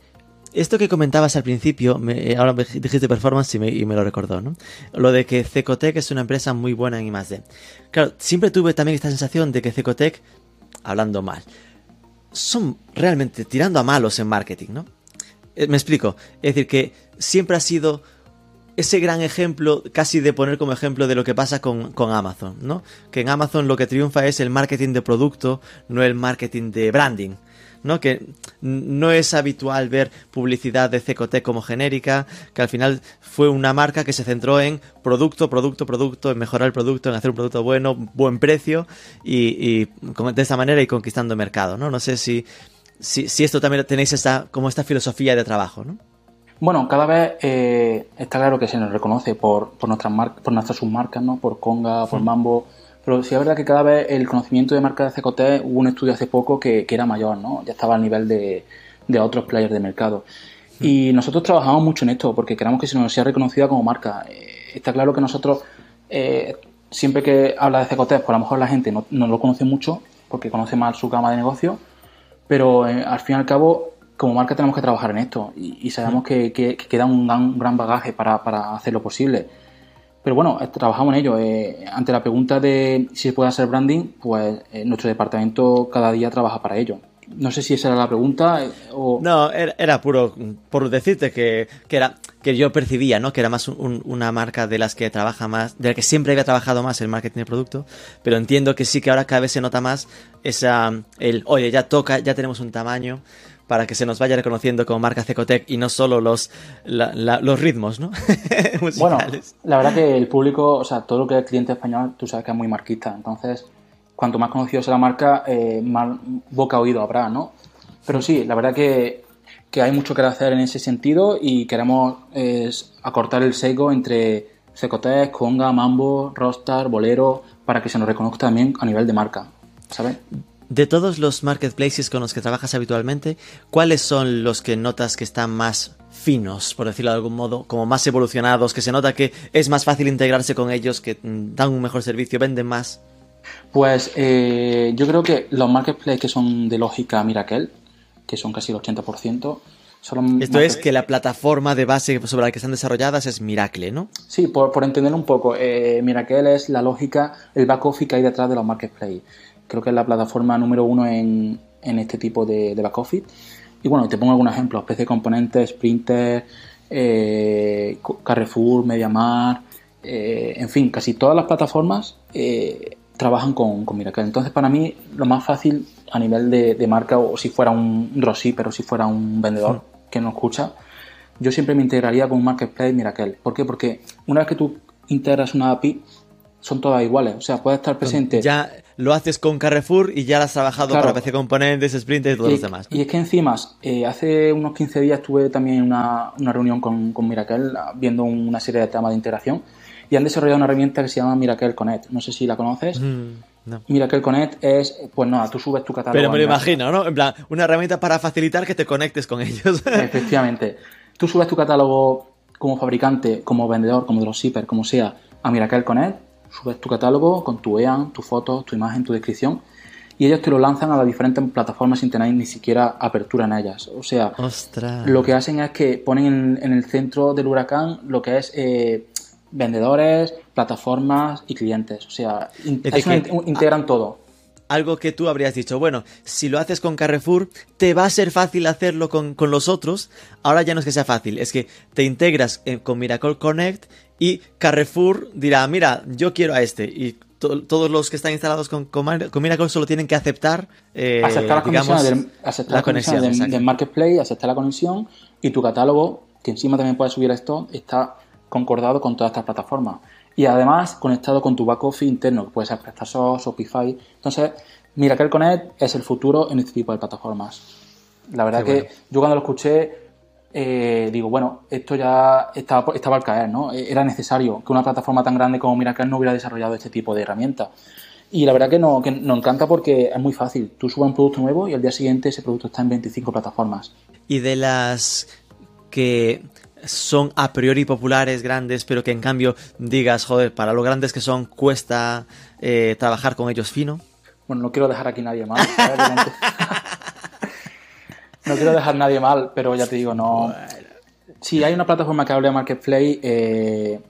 esto que comentabas al principio, eh, ahora me dijiste performance y me, lo recordó, ¿no? Lo de que Cecotec es una empresa muy buena en I+.D. Claro, siempre tuve también esta sensación de que Cecotec, hablando mal, son realmente tirando a malos en marketing, ¿no? Eh, me explico. Es decir, que siempre ha sido ese gran ejemplo, casi de poner como ejemplo de lo que pasa con, con, Amazon, ¿no? Que en Amazon lo que triunfa es el marketing de producto, no el marketing de branding. ¿No? Que no es habitual ver publicidad de Cecotec como genérica, que al final fue una marca que se centró en producto, producto, producto, en mejorar el producto, en hacer un producto bueno, buen precio y, de esta manera y conquistando mercado, ¿no? No sé si, si, esto también tenéis esta, como esta filosofía de trabajo, ¿no? Bueno, cada vez eh, está claro que se nos reconoce por, por nuestras por nuestras submarcas, ¿no? Por Conga, por Mambo. Pero sí es verdad que cada vez el conocimiento de marca de CCT, hubo un estudio hace poco que, era mayor, ¿no? Ya estaba al nivel de, otros players de mercado. Y nosotros trabajamos mucho en esto porque queremos que se nos sea reconocida como marca. Eh, está claro que nosotros, eh, siempre que habla de CCT, pues a lo mejor la gente no, no, lo conoce mucho porque conoce mal su gama de negocio, pero al fin y al cabo como marca tenemos que trabajar en esto y, sabemos que, queda un gran, bagaje para, hacer lo posible. Pero bueno, eh, trabajamos en ello. Eh, ante la pregunta de si se puede hacer branding, pues eh, nuestro departamento cada día trabaja para ello. No sé si esa era la pregunta o... No, era, puro por decirte que, era que yo percibía, ¿no? Que era más una marca de las que trabaja más, de la que siempre había trabajado más el marketing de producto, pero entiendo que sí que ahora cada vez se nota más esa el, oye, ya toca, ya tenemos un tamaño, para que se nos vaya reconociendo como marca Cecotec y no solo los, los ritmos, ¿no? bueno, la verdad que el público, o sea, todo lo que es cliente español, tú sabes que es muy marquista, entonces cuanto más conocido sea la marca, eh, más boca oído habrá, ¿no? Pero sí, la verdad que, hay mucho que hacer en ese sentido y queremos acortar el seco entre Cecotec, Conga, Mambo, Rostar, Bolero, para que se nos reconozca también a nivel de marca, ¿sabes? De todos los marketplaces con los que trabajas habitualmente, ¿cuáles son los que notas que están más finos, por decirlo de algún modo, como más evolucionados, que se nota que es más fácil integrarse con ellos, que mm, dan un mejor servicio, venden más? Pues eh, yo creo que los marketplaces que son de lógica Miracle, que son casi el 80%, son Esto es que la plataforma de base sobre la que están desarrolladas es Miracle, ¿no? Sí, por, entender un poco, eh, Miracle es la lógica, el back office que hay detrás de los marketplaces creo que es la plataforma número uno en, este tipo de, back office. Y bueno, te pongo algunos ejemplos, PC Componentes, Sprinter, eh, Carrefour, MediaMar, eh, en fin, casi todas las plataformas eh, trabajan con, con, Miracle. Entonces, para mí, lo más fácil a nivel de, marca, o si fuera un dropshipper o si fuera un vendedor que no escucha, yo siempre me integraría con un marketplace Miracle. ¿Por qué? Porque una vez que tú integras una API, son todas iguales. O sea, puede estar presente. Ya lo haces con Carrefour y ya lo has trabajado para PC Componentes, Sprint y todos los demás. Y es que encima, eh, hace unos 15 días tuve también una, una reunión con, con Miracle viendo una serie de temas de integración y han desarrollado una herramienta que se llama Miracle Connect. No sé si la conoces. Mm, Miracle Connect es, pues nada, tú subes tu catálogo. Pero me lo imagino, ¿no? En plan, una herramienta para facilitar que te conectes con ellos. Efectivamente. Tú subes tu catálogo como fabricante, como vendedor, como dropshipper, como sea, a Miracle Connect subes tu catálogo con tu EAN, tu foto, tu imagen, tu descripción y ellos te lo lanzan a las diferentes plataformas sin tener ni siquiera apertura en ellas. O sea, lo que hacen es que ponen en, el centro del huracán lo que es eh, vendedores, plataformas y clientes. O sea, integran todo algo que tú habrías dicho, bueno, si lo haces con Carrefour, te va a ser fácil hacerlo con, los otros. Ahora ya no es que sea fácil, es que te integras eh, con Miracle Connect y Carrefour dirá, mira, yo quiero a este. Y todos los que están instalados con, con, Miracle solo tienen que aceptar, eh, aceptar la digamos, conexión, aceptar la, conexión, del, Marketplace, aceptar la conexión y tu catálogo, que encima también puedes subir esto, está concordado con todas estas plataformas y además conectado con tu back office interno, que puede ser PrestaShop, Shopify. Entonces, Miracle Connect es el futuro en este tipo de plataformas. La verdad que yo cuando lo escuché, eh, digo, bueno, esto ya estaba, estaba al caer, ¿no? E-, era necesario que una plataforma tan grande como Miracle no hubiera desarrollado este tipo de herramientas. Y la verdad que, no, que nos encanta porque es muy fácil. Tú subes un producto nuevo y al día siguiente ese producto está en 25 plataformas. Y de las que son a priori populares, grandes, pero que en cambio digas, joder, para lo grandes que son, cuesta eh, trabajar con ellos fino? Bueno, no quiero dejar aquí nadie mal. no quiero dejar nadie mal, pero ya te digo, no. Si hay una plataforma que hable de Marketplace, eh,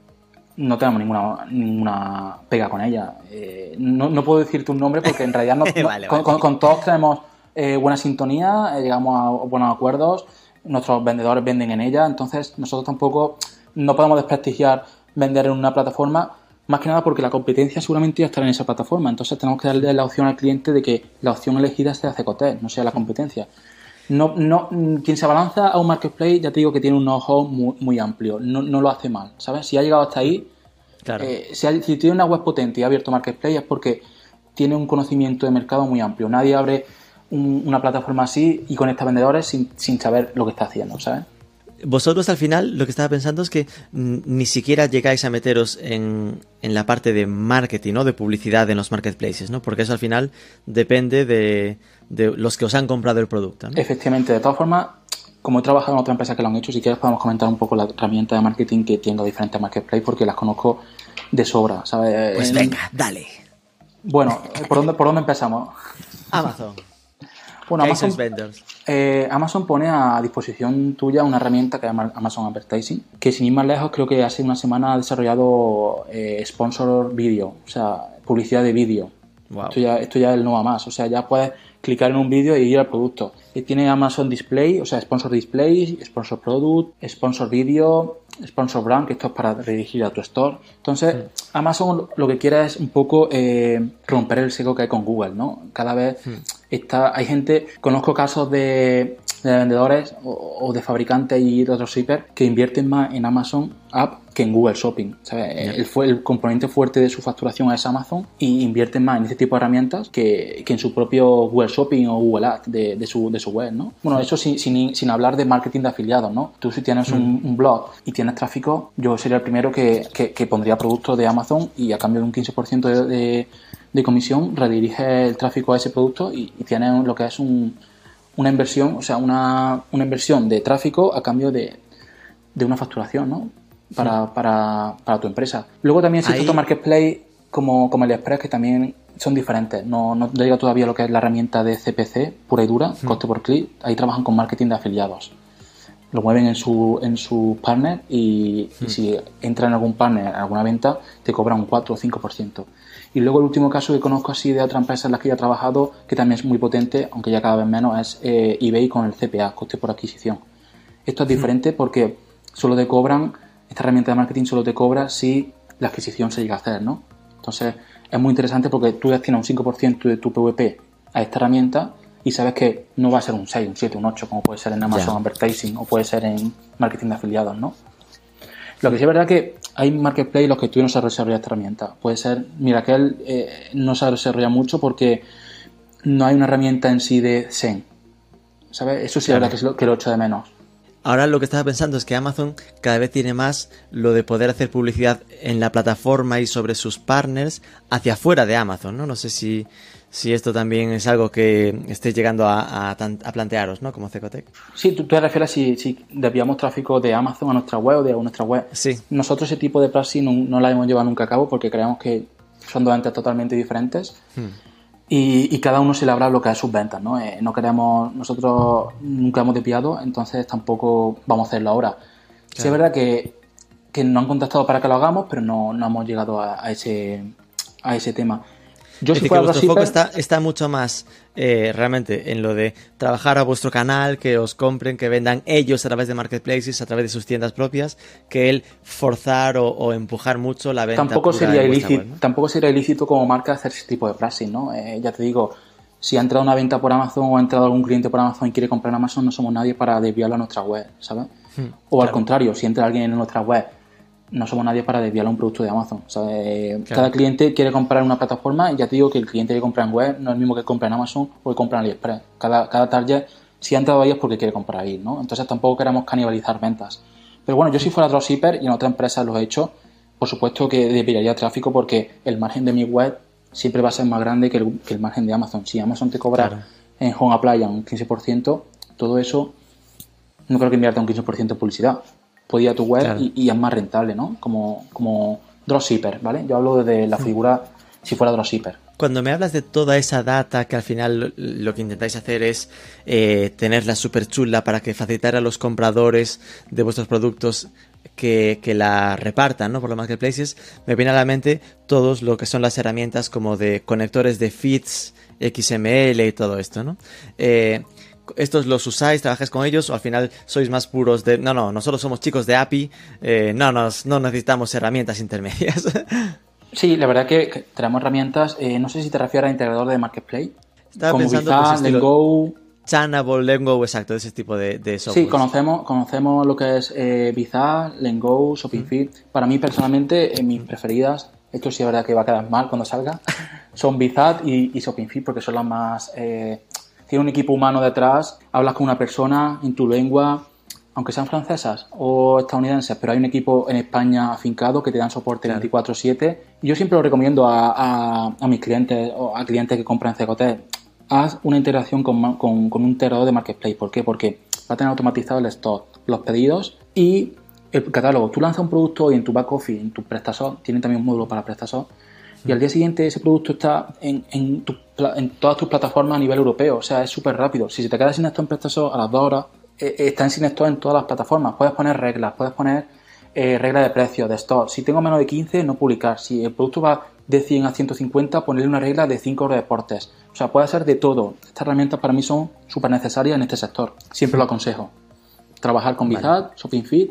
no tenemos ninguna, ninguna pega con ella. Eh, no, puedo decirte un nombre porque en realidad no, con, todos tenemos buena sintonía, llegamos a buenos acuerdos nuestros vendedores venden en ella, entonces nosotros tampoco no podemos desprestigiar vender en una plataforma, más que nada porque la competencia seguramente ya estará en esa plataforma. Entonces tenemos que darle la opción al cliente de que la opción elegida sea Cecotec, no sea la competencia. No, no, quien se abalanza a un marketplace, ya te digo que tiene un know-how muy, muy, amplio, no, no, lo hace mal, ¿sabes? Si ha llegado hasta ahí, claro. eh, si, si, tiene una web potente y ha abierto marketplace es porque tiene un conocimiento de mercado muy amplio. Nadie abre un, una plataforma así y conecta vendedores sin, sin saber lo que está haciendo, ¿sabes? Vosotros al final lo que estaba pensando es que ni siquiera llegáis a meteros en, en, la parte de marketing, ¿no? De publicidad en los marketplaces, ¿no? Porque eso al final depende de, de los que os han comprado el producto, ¿no? Efectivamente. De todas formas, como he trabajado en otra empresa que lo han hecho, si quieres podemos comentar un poco la herramienta de marketing que tienen los diferentes marketplaces porque las conozco de sobra, ¿sabes? Pues venga, dale. Bueno, ¿por dónde, ¿por dónde empezamos? Amazon. Bueno, Amazon, eh, Amazon pone a disposición tuya una herramienta que se llama Amazon Advertising, que sin ir más lejos creo que hace una semana ha desarrollado eh, sponsor video, o sea, publicidad de vídeo. Wow. Esto, ya, esto ya no va más, o sea, ya puedes clicar en un vídeo y ir al producto. Y tiene Amazon Display, o sea, Sponsor Display, Sponsor Product, Sponsor Video, Sponsor Brand, que esto es para redirigir a tu store. Entonces, sí. Amazon lo que quiere es un poco eh, romper el seco que hay con Google, ¿no? Cada vez sí. Está, hay gente, conozco casos de, de vendedores o, o, de fabricantes y de otros shippers que invierten más en Amazon App que en Google Shopping. ¿sabes? Yeah. El, el, componente fuerte de su facturación es Amazon y invierten más en este tipo de herramientas que, que en su propio Google Shopping o Google Ads de, de, su, de su web, ¿no? Bueno, eso sin, sin, sin hablar de marketing de afiliados, ¿no? Tú si tienes mm. un, un, blog y tienes tráfico, yo sería el primero que, que, que pondría productos de Amazon y a cambio de un 15% de, de, de, comisión redirige el tráfico a ese producto y, y tienes lo que es un, una inversión, o sea, una, una inversión de tráfico a cambio de, de una facturación, ¿no? Para, sí. para, para, tu empresa. Luego también existe otro marketplace como, como el Express que también son diferentes. No, no llega todavía lo que es la herramienta de CPC pura y dura, sí. coste por clic. Ahí trabajan con marketing de afiliados. Lo mueven en su, en su partner y, sí. y si entra en algún partner, en alguna venta, te cobra un 4 o 5%. Y luego el último caso que conozco así de otra empresa en la que ya he trabajado, que también es muy potente, aunque ya cada vez menos, es eh, eBay con el CPA, coste por adquisición. Esto es diferente porque solo te cobran, esta herramienta de marketing solo te cobra si la adquisición se llega a hacer, ¿no? Entonces es muy interesante porque tú destinas un 5% de tu PVP a esta herramienta y sabes que no va a ser un 6, un 7, un 8 como puede ser en Amazon yeah. Advertising o puede ser en marketing de afiliados, ¿no? Lo que sí es verdad que hay marketplace los que tú no se desarrolla esta herramienta. Puede ser, mira, que él eh, no se desarrolla mucho porque no hay una herramienta en sí de Zen. ¿Sabes? Eso sí claro. es verdad que, es lo, que lo echo de menos. Ahora lo que estaba pensando es que Amazon cada vez tiene más lo de poder hacer publicidad en la plataforma y sobre sus partners hacia afuera de Amazon, ¿no? No sé si, si esto también es algo que estéis llegando a, a, a plantearos, ¿no? Como Cecotec. Sí, tú te refieres si, si desviamos tráfico de Amazon a nuestra web o de nuestra web. Sí. Nosotros ese tipo de praxis no, no la hemos llevado nunca a cabo porque creemos que son dos entes totalmente diferentes. Hmm y, y, cada uno se le habrá lo que es sus ventas, ¿no? Eh, no queremos, nosotros nunca hemos desviado, entonces tampoco vamos a hacerlo ahora. Claro. Sí es verdad que, que nos han contactado para que lo hagamos, pero no, no hemos llegado a, a, ese, a ese tema. Yo es si que vuestro foco está, está mucho más eh, realmente en lo de trabajar a vuestro canal, que os compren, que vendan ellos a través de marketplaces, a través de sus tiendas propias, que el forzar o, o empujar mucho la venta. Tampoco sería, ilícito, web, ¿no? tampoco sería ilícito como marca hacer ese tipo de praxis, ¿no? Eh, ya te digo, si ha entrado una venta por Amazon o ha entrado algún cliente por Amazon y quiere comprar en Amazon, no somos nadie para desviarlo a nuestra web, ¿sabes? Hmm, o claro. al contrario, si entra alguien en nuestra web no somos nadie para desviar un producto de Amazon. O sea, claro. Cada cliente quiere comprar en una plataforma y ya te digo que el cliente que compra en web no es el mismo que compra en Amazon o que compra en AliExpress. Cada, cada target, si ha entrado ahí es porque quiere comprar ahí, ¿no? Entonces tampoco queremos canibalizar ventas. Pero bueno, yo si fuera dropshipper y en otra empresa lo he hecho, por supuesto que desviaría tráfico porque el margen de mi web siempre va a ser más grande que el, que el margen de Amazon. Si Amazon te cobra claro. en Home Apply un 15%, todo eso no creo que invierta un 15% en publicidad puede ir a tu web claro. y, y, es más rentable, ¿no? Como, como dropshipper, ¿vale? Yo hablo desde la figura si fuera dropshipper. Cuando me hablas de toda esa data que al final lo que intentáis hacer es eh, tenerla súper chula para que facilitar a los compradores de vuestros productos que, que, la repartan ¿no? por los marketplaces, me viene a la mente todos lo que son las herramientas como de conectores de feeds, XML y todo esto, ¿no? Eh, estos los usáis, trabajáis con ellos o al final sois más puros de, no, no, nosotros somos chicos de API, eh, no, nos, no necesitamos herramientas intermedias. Sí, la verdad que tenemos herramientas, eh, no sé si te refieres a integrador de Marketplace, Estaba como pensando, Bizarre, pues, Lengo, Chanable, Lengo, exacto, ese tipo de, de software. Sí, conocemos, conocemos lo que es eh, Bizarre, Lengo, ShoppingFit. Para mí, personalmente, eh, mis preferidas, esto sí es verdad que va a quedar mal cuando salga, son Bizarre y, y ShoppingFit porque son las más... Eh, tiene un equipo humano detrás, hablas con una persona en tu lengua, aunque sean francesas o estadounidenses, pero hay un equipo en España afincado que te dan soporte 24/7. Y yo siempre lo recomiendo a, a- a mis clientes o a clientes que compran Cecotel. Haz una integración con, con- con un integrador de Marketplace. ¿Por qué? Porque va a tener automatizado el stock, los pedidos y el catálogo. Tú lanzas un producto y en tu back office, en tu PrestaShop, tienen también un módulo para PrestaShop, y al día siguiente ese producto está en, en, tu pla- en todas tus plataformas a nivel europeo. O sea, es súper rápido. Si se te queda sin esto en PrestaShop a las dos horas, eh, eh, está en sin stock en todas las plataformas. Puedes poner reglas, puedes poner eh, reglas de precio, de stock. Si tengo menos de 15, no publicar. Si el producto va de 100 a 150, ponerle una regla de 5 reportes. O sea, puede ser de todo. Estas herramientas para mí son súper necesarias en este sector. Siempre lo aconsejo. Trabajar con Bizat, ShoppingFit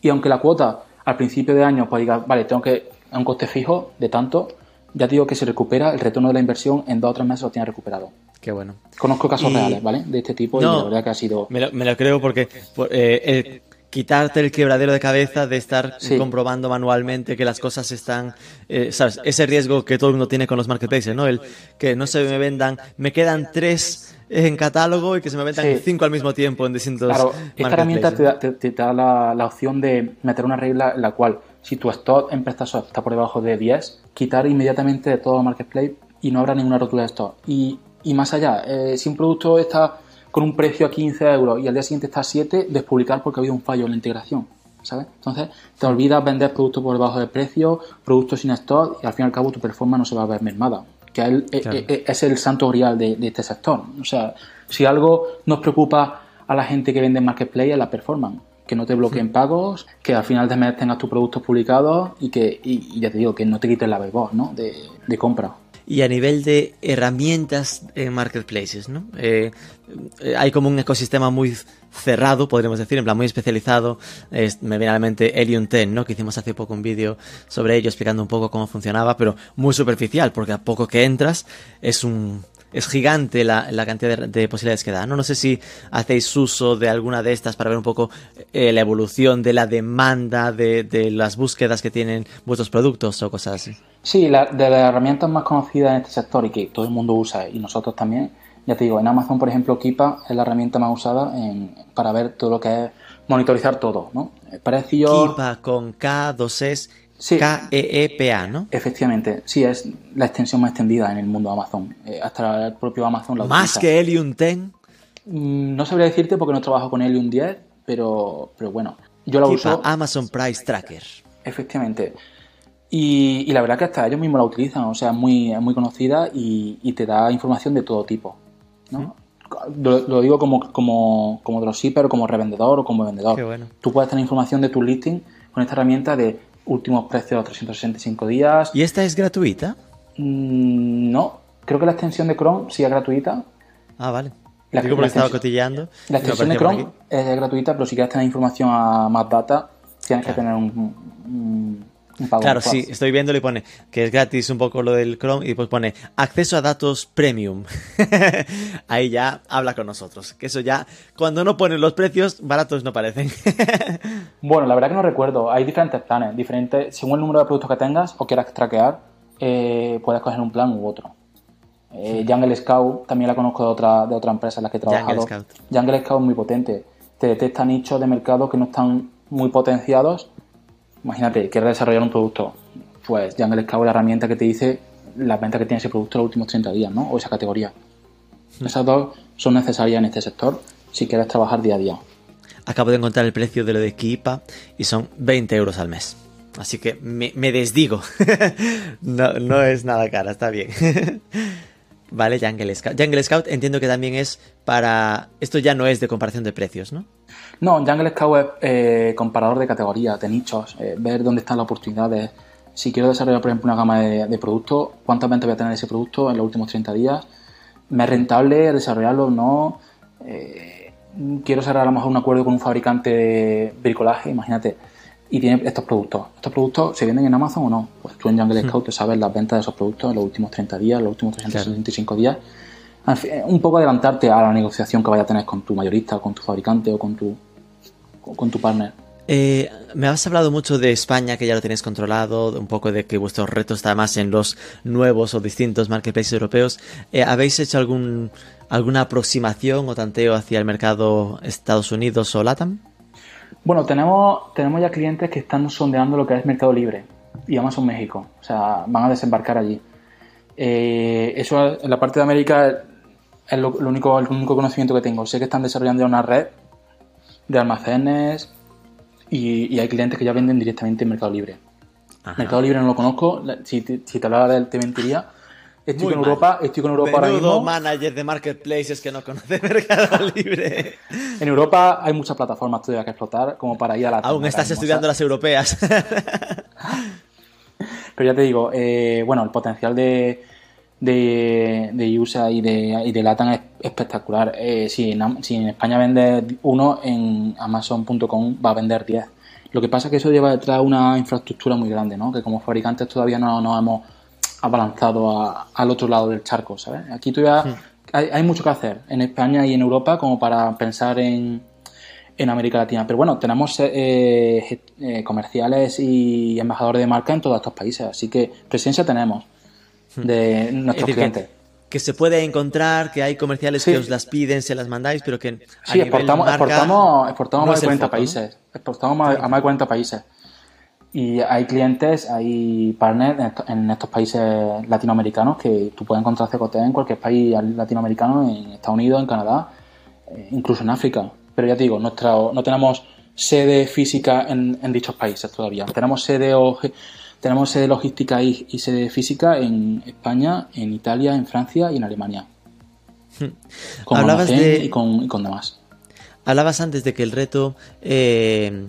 y aunque la cuota al principio de año pues diga, vale, tengo que a un coste fijo de tanto, ya digo que se recupera el retorno de la inversión en dos o tres meses lo tiene recuperado. Qué bueno. Conozco casos Y- reales, ¿vale? De este tipo y No. la verdad que ha sido... Me lo, me lo creo porque por- eh, el quitarte el quebradero de cabeza de estar Sí. comprobando manualmente que las cosas están, eh, ¿sabes? Ese riesgo que todo el mundo tiene con los marketplaces, ¿no? El que no se me vendan, me quedan tres en catálogo y que se me vendan Sí. cinco al mismo tiempo en distintos Claro, esta herramienta te da, te- te da la, la opción de meter una regla en la cual si tu stock en PrestaShop está por debajo de 10, quitar inmediatamente de todo el marketplace y no habrá ninguna rotura de stock. Y, y más allá, eh, si un producto está con un precio a 15 euros y al día siguiente está a 7, despublicar porque ha habido un fallo en la integración. ¿Sabes? Entonces, te olvidas vender productos por debajo de precio, productos sin stock y al fin y al cabo tu performance no se va a ver mermada. Que es el, Claro. eh, es el santo grial de, de este sector. O sea, si algo nos preocupa a la gente que vende en Marketplace es la performance. Que no te bloqueen pagos, que al final de mes tengas tus productos publicados y que, y, y ya te digo, que no te quites la voz ¿no? de, de compra. Y a nivel de herramientas en marketplaces, ¿no? Eh, eh, hay como un ecosistema muy cerrado, podríamos decir, en plan muy especializado. Es- me viene a la mente Helium 10, ¿no? Que hicimos hace poco un vídeo sobre ello explicando un poco cómo funcionaba, pero muy superficial, porque a poco que entras es un es gigante la, la cantidad de, de posibilidades que da. ¿no? no sé si hacéis uso de alguna de estas para ver un poco eh, la evolución de la demanda de, de las búsquedas que tienen vuestros productos o cosas así. Sí, la- de las herramientas más conocidas en este sector y que todo el mundo usa y nosotros también, ya te digo, en Amazon, por ejemplo, Kipa es la herramienta más usada en- para ver todo lo que es monitorizar todo, ¿no? Eh, Precios, Kipa con K, dos es Sí. K-E-E-P-A, ¿no? efectivamente, sí, es la extensión más extendida en el mundo de Amazon. Eh, hasta el propio Amazon la Más utiliza. que Helium 10. Mm, No sabría decirte porque no trabajo con Helium 10, pero, pero bueno, yo la uso. Amazon Price Tracker. Efectivamente. Y, y la verdad que hasta ellos mismos la utilizan, o sea, es muy, muy conocida y, y te da información de todo tipo. ¿no? Lo, lo digo como, como, como dropshipper como revendedor o como vendedor. Qué bueno. Tú puedes tener información de tu listing con esta herramienta de últimos precios 365 días. ¿Y esta es gratuita? Mm, no, creo que la extensión de Chrome sí es gratuita. Ah, vale. La- Digo porque la estaba cotilleando. La extensión de Chrome es gratuita, pero si quieres tener información a más data, tienes que tener un, un, un pago. Claro, sí, estoy viéndolo y pone que es gratis un poco lo del Chrome y pues pone acceso a datos premium. Ahí ya habla con nosotros. Que eso ya, cuando no ponen los precios, baratos no parecen. Bueno, la verdad que no recuerdo. Hay diferentes planes, diferentes, según el número de productos que tengas o quieras traquear, eh, puedes coger un plan u otro. Eh, Jungle Scout también la conozco de otra, de otra empresa en la que he trabajado. Jungle Scout. Jungle Scout es muy potente. Te detecta nichos de mercado que no están muy potenciados. Imagínate, quieres desarrollar un producto. Pues Jungle Scout es la herramienta que te dice la venta que tiene ese producto en los últimos 30 días, ¿no? O esa categoría. Esas dos son necesarias en este sector si quieres trabajar día a día. Acabo de encontrar el precio de lo de Kipa y son 20 euros al mes. Así que me, me desdigo. no, no es nada cara, está bien. vale, Jungle Scout. Jungle Scout entiendo que también es para... Esto ya no es de comparación de precios, ¿no? No, Jungle Scout es eh, comparador de categorías, de nichos, eh, ver dónde están las oportunidades. Si quiero desarrollar, por ejemplo, una gama de, productos, ¿cuántas ventas voy a tener ese producto en los últimos 30 días? ¿Me es rentable desarrollarlo o no? eh, quiero cerrar a lo mejor un acuerdo con un fabricante de bricolaje, imagínate, y tiene estos productos. ¿Estos productos se venden en Amazon o no? Pues tú en Jungle hmm. Scout te sabes las ventas de esos productos en los últimos 30 días, los últimos 365 días. un poco adelantarte a la negociación que vaya a tener con tu mayorista, con tu fabricante o con tu, con tu partner. Eh, me has hablado mucho de España, que ya lo tenéis controlado, un poco de que vuestro reto está más en los nuevos o distintos marketplaces europeos. Eh, ¿Habéis hecho algún, alguna aproximación o tanteo hacia el mercado Estados Unidos o LATAM? Bueno, tenemos, tenemos ya clientes que están sondeando lo que es Mercado Libre y Amazon México. O sea, van a desembarcar allí. Eh, eso en la parte de América es lo, único, el único conocimiento que tengo. Sé que están desarrollando una red de almacenes y, hay clientes que ya venden directamente en Mercado Libre. Mercado Libre no lo conozco. Si te, si te hablara de él, te mentiría. Estoy con Europa, estoy con Europa ahora mismo. manager de marketplaces que no conoce Mercado Libre. En Europa hay muchas plataformas todavía que explotar como para ir a la Aún estás estudiando las europeas. Pero ya te digo, eh, bueno, el potencial de, de, de USA y de, y de Latam es espectacular. Eh, si, en, si, en, España vende uno, en Amazon.com va a vender 10. Lo que pasa es que eso lleva detrás una infraestructura muy grande, ¿no? Que como fabricantes todavía no nos hemos abalanzado al otro lado del charco, ¿sabes? Aquí todavía hay, mucho que hacer en España y en Europa como para pensar en, en América Latina. Pero bueno, tenemos eh, eh, comerciales y embajadores de marca en todos estos países, así que presencia tenemos hmm. de nuestros clientes. Que, se puede encontrar, que hay comerciales que os las piden, se las mandáis, pero que... Sí, exportamos, exportamos, exportamos a más de 40 países. Exportamos a más de 40 países. Y hay clientes, hay partners en estos, países latinoamericanos que tú puedes encontrar CCT en cualquier país latinoamericano, en Estados Unidos, en Canadá, eh, incluso en África. Pero ya te digo, nuestra, no tenemos sede física en, dichos países todavía. Tenemos sede, tenemos sede logística y, sede física en España, en Italia, en Francia y en Alemania. Con Hablabas de... y, con, y con demás. Hablabas antes de que el reto eh,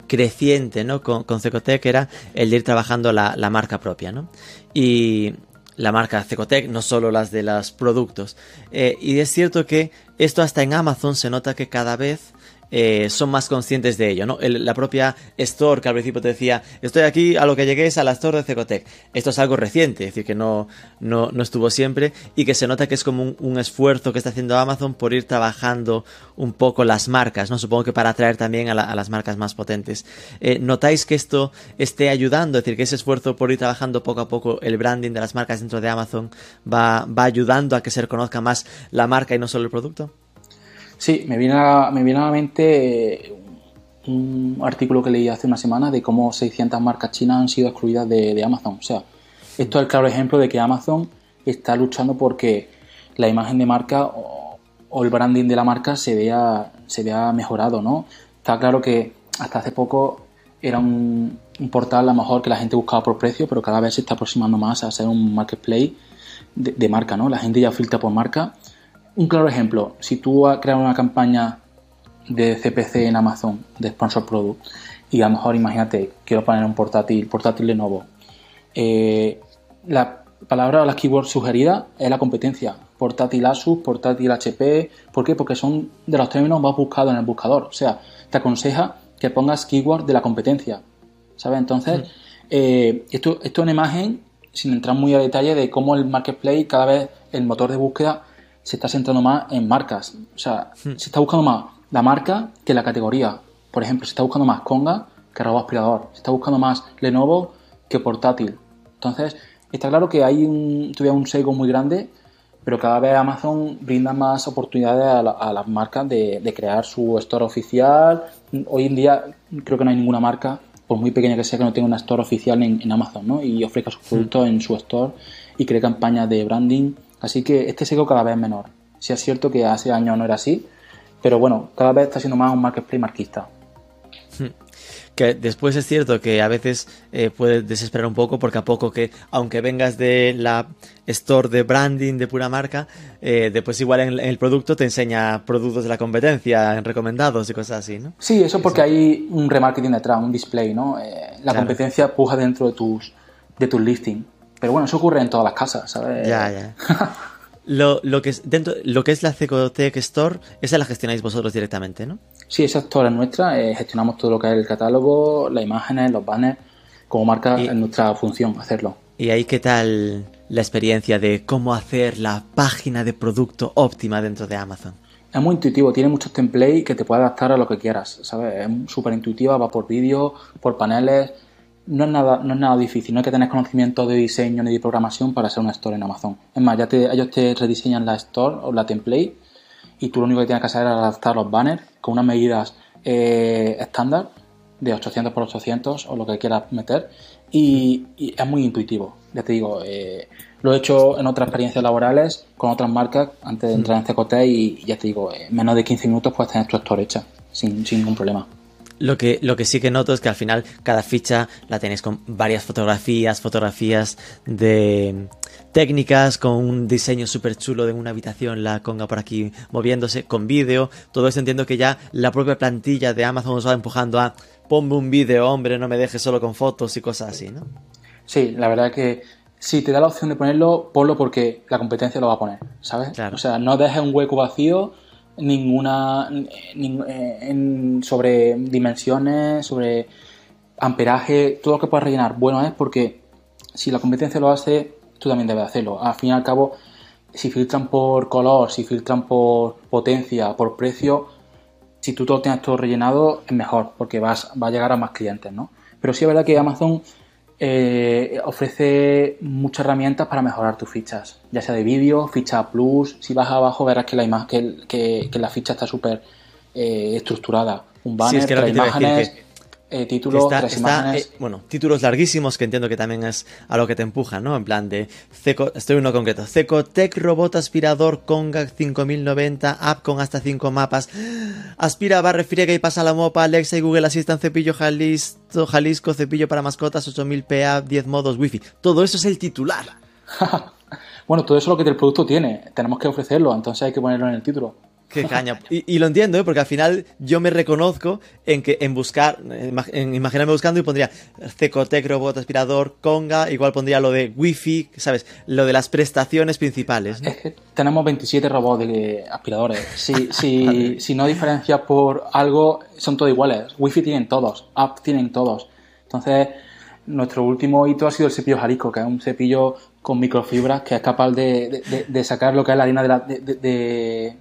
creciente ¿no? con, con Cecotec era el de ir trabajando la, marca propia. ¿no? Y la marca Cecotec, no solo las de los productos. Eh, y es cierto que esto hasta en Amazon se nota que cada vez eh, son más conscientes de ello, ¿no? la propia Store, que al principio te decía, estoy aquí, a lo que llegué es a la Store de Cecotec. Esto es algo reciente, es decir, que no, no, estuvo siempre y que se nota que es como un, esfuerzo que está haciendo Amazon por ir trabajando un poco las marcas, ¿no? Supongo que para atraer también a, las marcas más potentes. Eh, ¿Notáis que esto esté ayudando? Es decir, que ese esfuerzo por ir trabajando poco a poco el branding de las marcas dentro de Amazon va, va ayudando a que se reconozca más la marca y no solo el producto? Sí, me viene a, me viene a la mente eh, un artículo que leí hace una semana de cómo 600 marcas chinas han sido excluidas de, Amazon. O sea, esto es el claro ejemplo de que Amazon está luchando porque la imagen de marca o, el branding de la marca se vea, se vea mejorado, ¿no? Está claro que hasta hace poco era un, portal a lo mejor que la gente buscaba por precio, pero cada vez se está aproximando más a ser un marketplace de, de marca, ¿no? La gente ya filtra por marca un claro ejemplo, si tú creas una campaña de CPC en Amazon, de Sponsor Product, y a lo mejor imagínate, quiero poner un portátil, portátil Lenovo, eh, la palabra o la keyword sugerida es la competencia, portátil Asus, portátil HP, ¿por qué? Porque son de los términos más buscados en el buscador, o sea, te aconseja que pongas keyword de la competencia, ¿sabes? Entonces, mm. eh, esto, esto es una imagen, sin entrar muy a detalle, de cómo el marketplace, cada vez el motor de búsqueda se está centrando más en marcas. O sea, hmm. se está buscando más la marca que la categoría. Por ejemplo, se está buscando más Conga que robot aspirador. Se está buscando más Lenovo que portátil. Entonces, está claro que hay un, todavía un sesgo muy grande, pero cada vez Amazon brinda más oportunidades a, las marcas de, crear su store oficial. Hoy en día creo que no hay ninguna marca, por muy pequeña que sea, que no tenga una store oficial en, Amazon, ¿no? Y ofrezca sus hmm. productos en su store y cree campañas de branding Así que este seco cada vez es menor. Si es cierto que hace años no era así, pero bueno, cada vez está siendo más un marketplace marquista. Hmm. Que después es cierto que a veces eh, puede desesperar un poco porque a poco que, aunque vengas de la store de branding de pura marca, eh, después igual en, el producto te enseña productos de la competencia, recomendados y cosas así, ¿no? Sí, eso porque hay un remarketing detrás, un display, ¿no? Eh, la competencia puja dentro de tus, de tus listings. Pero bueno, eso ocurre en todas las casas, ¿sabes? Ya, ya. lo, lo que es dentro lo que es la Cecotec Store, esa la gestionáis vosotros directamente, ¿no? Sí, esa store es nuestra, eh, gestionamos todo lo que es el catálogo, las imágenes, los banners, como marca Y- es nuestra función hacerlo. Y ahí qué tal la experiencia de cómo hacer la página de producto óptima dentro de Amazon. Es muy intuitivo, tiene muchos templates que te puede adaptar a lo que quieras, ¿sabes? Es súper intuitiva, va por vídeo, por paneles. No es, nada, no es nada difícil, no hay que tener conocimiento de diseño ni de programación para hacer una store en Amazon. Es más, ya te, ellos te rediseñan la store o la template y tú lo único que tienes que hacer es adaptar los banners con unas medidas eh, estándar de 800 por 800 o lo que quieras meter y, y es muy intuitivo. Ya te digo, eh, lo he hecho en otras experiencias laborales con otras marcas antes de entrar en CCT y ya te digo, en menos de 15 minutos puedes tener tu store hecha sin, sin ningún problema. Lo que, lo que sí que noto es que al final cada ficha la tenéis con varias fotografías, fotografías de técnicas, con un diseño súper chulo de una habitación, la conga por aquí moviéndose, con vídeo. Todo eso entiendo que ya la propia plantilla de Amazon os va empujando a ponme un vídeo, hombre, no me dejes solo con fotos y cosas así, ¿no? Sí, la verdad es que si te da la opción de ponerlo, ponlo porque la competencia lo va a poner, ¿sabes? Claro. O sea, no dejes un hueco vacío ninguna ning- eh, en- sobre dimensiones, sobre amperaje, todo lo que puedas rellenar. Bueno es porque si la competencia lo hace, tú también debes hacerlo. Al fin y al cabo, si filtran por color, si filtran por potencia, por precio, si tú todo tienes todo rellenado, es mejor, porque vas, va a llegar a más clientes, ¿no? Pero sí es verdad que Amazon eh, ofrece muchas herramientas para mejorar tus fichas, ya sea de vídeo, ficha plus. Si vas abajo verás que la, ima- que, el- que- que la ficha está súper eh, estructurada. Un banner, es que lo decir, imágenes, eh, Que título, está- tres está, imágenes. eh, bueno, títulos larguísimos que entiendo que también es a lo que te empuja, ¿no? En plan de, Ceco, estoy uno concreto, Cecotec Robot Aspirador Conga 5090, app con hasta 5 mapas, aspira, barre, friega y pasa la mopa, Alexa y Google Assistant, cepillo Jalisco, Jalisco, cepillo para mascotas, 8000 PA, 10 modos Wi-Fi. Todo eso es el titular. Bueno, todo eso es lo que el producto tiene. Tenemos que ofrecerlo, entonces hay que ponerlo en el título. Qué caña. Y, y lo entiendo, ¿eh? porque al final yo me reconozco en que en buscar, en ima- en imaginarme buscando y pondría Cecotec, robot aspirador, Conga, igual pondría lo de Wi-Fi, ¿sabes? Lo de las prestaciones principales. ¿no? Es que tenemos 27 robots de aspiradores. Si, si, si no diferencias por algo, son todos iguales. Wi-Fi tienen todos, app tienen todos. Entonces, nuestro último hito ha sido el cepillo Jalisco, que es un cepillo con microfibras que es capaz de, de- de- de sacar lo que es la harina de la, de-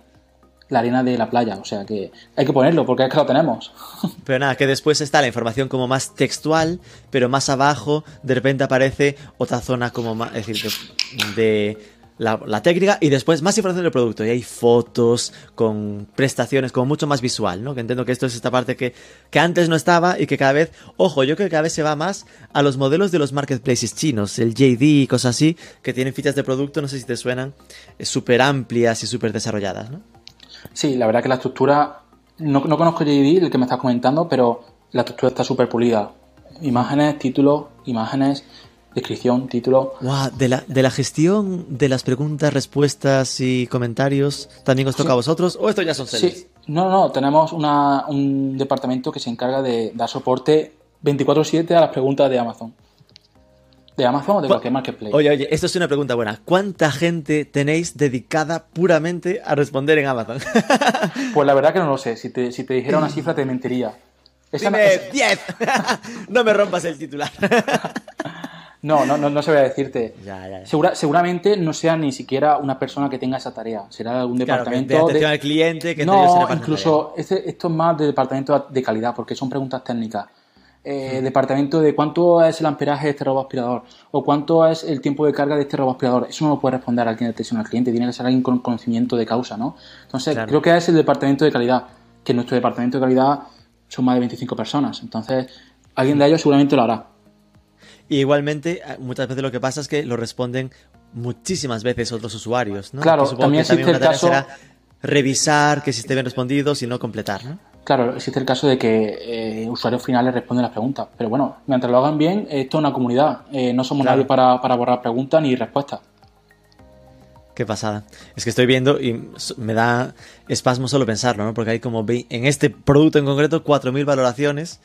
la harina de la playa. O sea que hay que ponerlo porque es que lo tenemos. Pero nada, que después está la información como más textual, pero más abajo de repente aparece otra zona como más, es decir, de, la técnica y después más información del producto. Y hay fotos con prestaciones, como mucho más visual, ¿no? Que entiendo que esto es esta parte que, que antes no estaba y que cada vez, ojo, yo creo que cada vez se va más a los modelos de los marketplaces chinos, el JD y cosas así, que tienen fichas de producto, no sé si te suenan, eh, súper amplias y súper desarrolladas, ¿no? Sí, la verdad que la estructura, no, no conozco JD, el que me estás comentando, pero la estructura está súper pulida. Imágenes, títulos, imágenes, descripción, título. Guau, de, la, de la gestión de las preguntas, respuestas y comentarios, ¿también os toca Sí. a vosotros? ¿O esto ya son sellers? Sí, no, no, tenemos una- un departamento que se encarga de dar soporte 24/7 a las preguntas de Amazon. De Amazon o de Cu- cualquier marketplace. Oye, oye, esto es una pregunta buena. ¿Cuánta gente tenéis dedicada puramente a responder en Amazon? Pues la verdad que no lo sé. Si te, si te dijera una cifra te mentiría. Esa Dime es- 10. no me rompas el titular. no, no, no, no sabría decirte. Ya, ya, ya. Segura- seguramente no sea ni siquiera una persona que tenga esa tarea. Será de algún Claro, que departamento. de atención de- al cliente, que se no, incluso este- esto es más de departamento de calidad, porque son preguntas técnicas. Eh, Departamento de cuánto es el amperaje de este robot aspirador o cuánto es el tiempo de carga de este robot aspirador. Eso no lo puede responder alguien de atención al cliente, tiene que ser alguien con conocimiento de causa, ¿no? Entonces, Claro. creo que es el departamento de calidad, que nuestro departamento de calidad son más de 25 personas. Entonces, alguien de ellos seguramente lo hará. Y igualmente, eh, muchas veces lo que pasa es que lo responden muchísimas veces otros usuarios, ¿no? Claro, también existe el caso- será revisar que si esté bien respondido, si no completar, ¿no? Claro, existe el caso de que eh, usuarios finales responden las preguntas, pero bueno, mientras lo hagan bien, esto es una comunidad. Eh, no somos Claro. nadie para, para borrar preguntas ni respuestas. Qué pasada. Es que estoy viendo y me da espasmo solo pensarlo, ¿no? Porque hay como, en este producto en concreto, 4.000 valoraciones.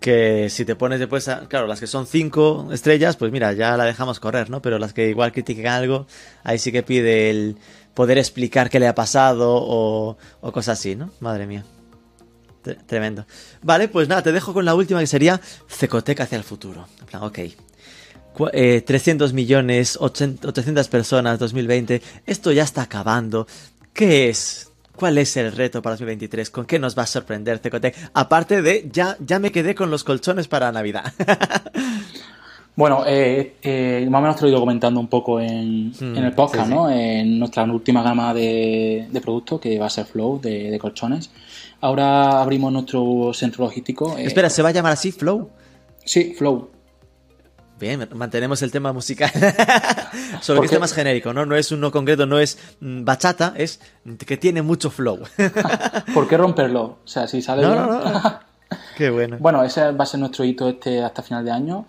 que si te pones después, a, claro, las que son cinco estrellas, pues mira, ya la dejamos correr, ¿no? Pero las que igual critiquen algo, ahí sí que pide el poder explicar qué le ha pasado o, o cosas así, ¿no? Madre mía. Tremendo. Vale, pues nada, te dejo con la última que sería Cecotec hacia el futuro. En plan, ok. 300 eh, millones, 800 personas, 2020. Esto ya está acabando. ¿Qué es? ¿Cuál es el reto para 2023? ¿Con qué nos va a sorprender Cecotec? Aparte de, ya, ya me quedé con los colchones para Navidad. bueno, eh, eh, más o menos te lo he ido comentando un poco en, mm, el podcast, ¿no? En nuestra última gama de, productos, que va a ser Flow, de, colchones. Ahora abrimos nuestro centro logístico. Eh, Espera, ¿se va a llamar así, Flow? Sí, Flow. Bien, mantenemos el tema musical. Solo que este más genérico, ¿no? No es uno concreto, no es mm, bachata, es que tiene mucho flow. ¿Por qué romperlo? O sea, si sale. No, no, no. Qué bueno. Bueno, ese va a ser nuestro hito este hasta final de año.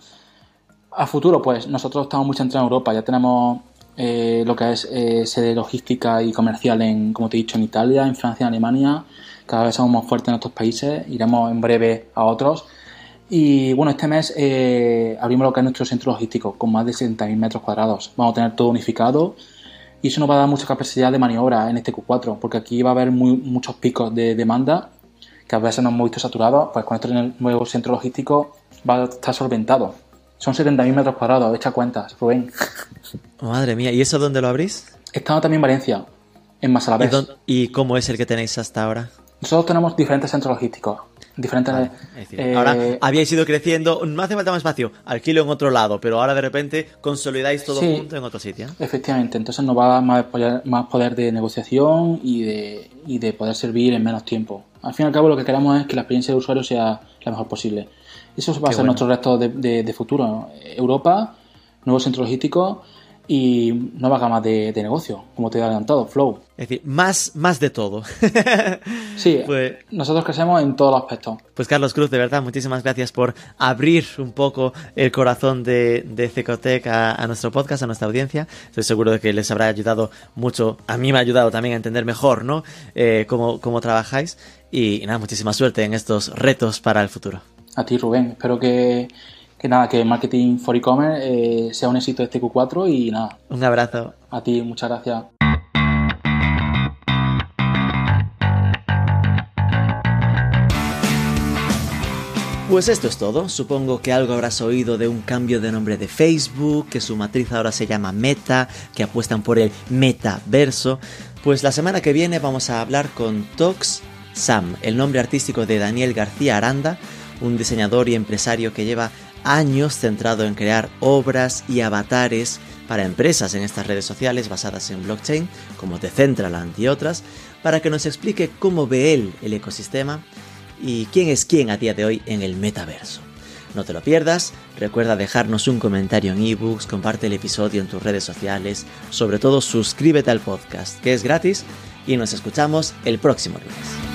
A futuro, pues, nosotros estamos muy centrados en Europa. Ya tenemos eh, lo que es eh, sede logística y comercial en, como te he dicho, en Italia, en Francia, en Alemania. Cada vez somos más fuertes en estos países. Iremos en breve a otros. Y bueno, este mes eh, abrimos lo que es nuestro centro logístico con más de 60.000 metros cuadrados. Vamos a tener todo unificado y eso nos va a dar mucha capacidad de maniobra en este Q4 porque aquí va a haber muchos picos de demanda que a veces nos hemos visto saturados. Pues con este nuevo centro logístico va a estar solventado. Son 70.000 metros cuadrados, echa cuentas, Rubén. Madre mía, ¿y eso dónde lo abrís? Estamos también en Valencia, en Masalavés. ¿Y, ¿Y cómo es el que tenéis hasta ahora? Nosotros tenemos diferentes centros logísticos diferentes. Eh, ahora habíais ido creciendo, no hace falta más espacio, alquilo en otro lado, pero ahora de repente consolidáis todo junto en otro sitio. Efectivamente, entonces nos va a dar más poder, más poder de negociación y de, y de poder servir en menos tiempo. Al fin y al cabo, lo que queremos es que la experiencia de usuario sea la mejor posible. Eso va a ser nuestro resto de, de futuro. Europa, nuevos centros logísticos y nuevas gamas de, negocio, como te he adelantado, Flow. Es decir, más, más de todo. sí, pues, nosotros crecemos en todos los aspectos. Pues Carlos Cruz, de verdad, muchísimas gracias por abrir un poco el corazón de, de Cecotec a, nuestro podcast, a nuestra audiencia. Estoy seguro de que les habrá ayudado mucho, a mí me ha ayudado también a entender mejor, ¿no? Eh, cómo, cómo trabajáis. Y, y nada, muchísima suerte en estos retos para el futuro. A ti, Rubén. Espero que que nada, que Marketing for E-Commerce eh, sea un éxito este Q4 y nada. Un abrazo. A ti, muchas gracias. Pues esto es todo. Supongo que algo habrás oído de un cambio de nombre de Facebook, que su matriz ahora se llama Meta, que apuestan por el metaverso. Pues la semana que viene vamos a hablar con Tox Sam, el nombre artístico de Daniel García Aranda, un diseñador y empresario que lleva años centrado en crear obras y avatares para empresas en estas redes sociales basadas en blockchain, como Decentraland y otras, para que nos explique cómo ve él el ecosistema y quién es quién a día de hoy en el metaverso. No te lo pierdas, recuerda dejarnos un comentario en ebooks, comparte el episodio en tus redes sociales, sobre todo suscríbete al podcast, que es gratis, y nos escuchamos el próximo lunes.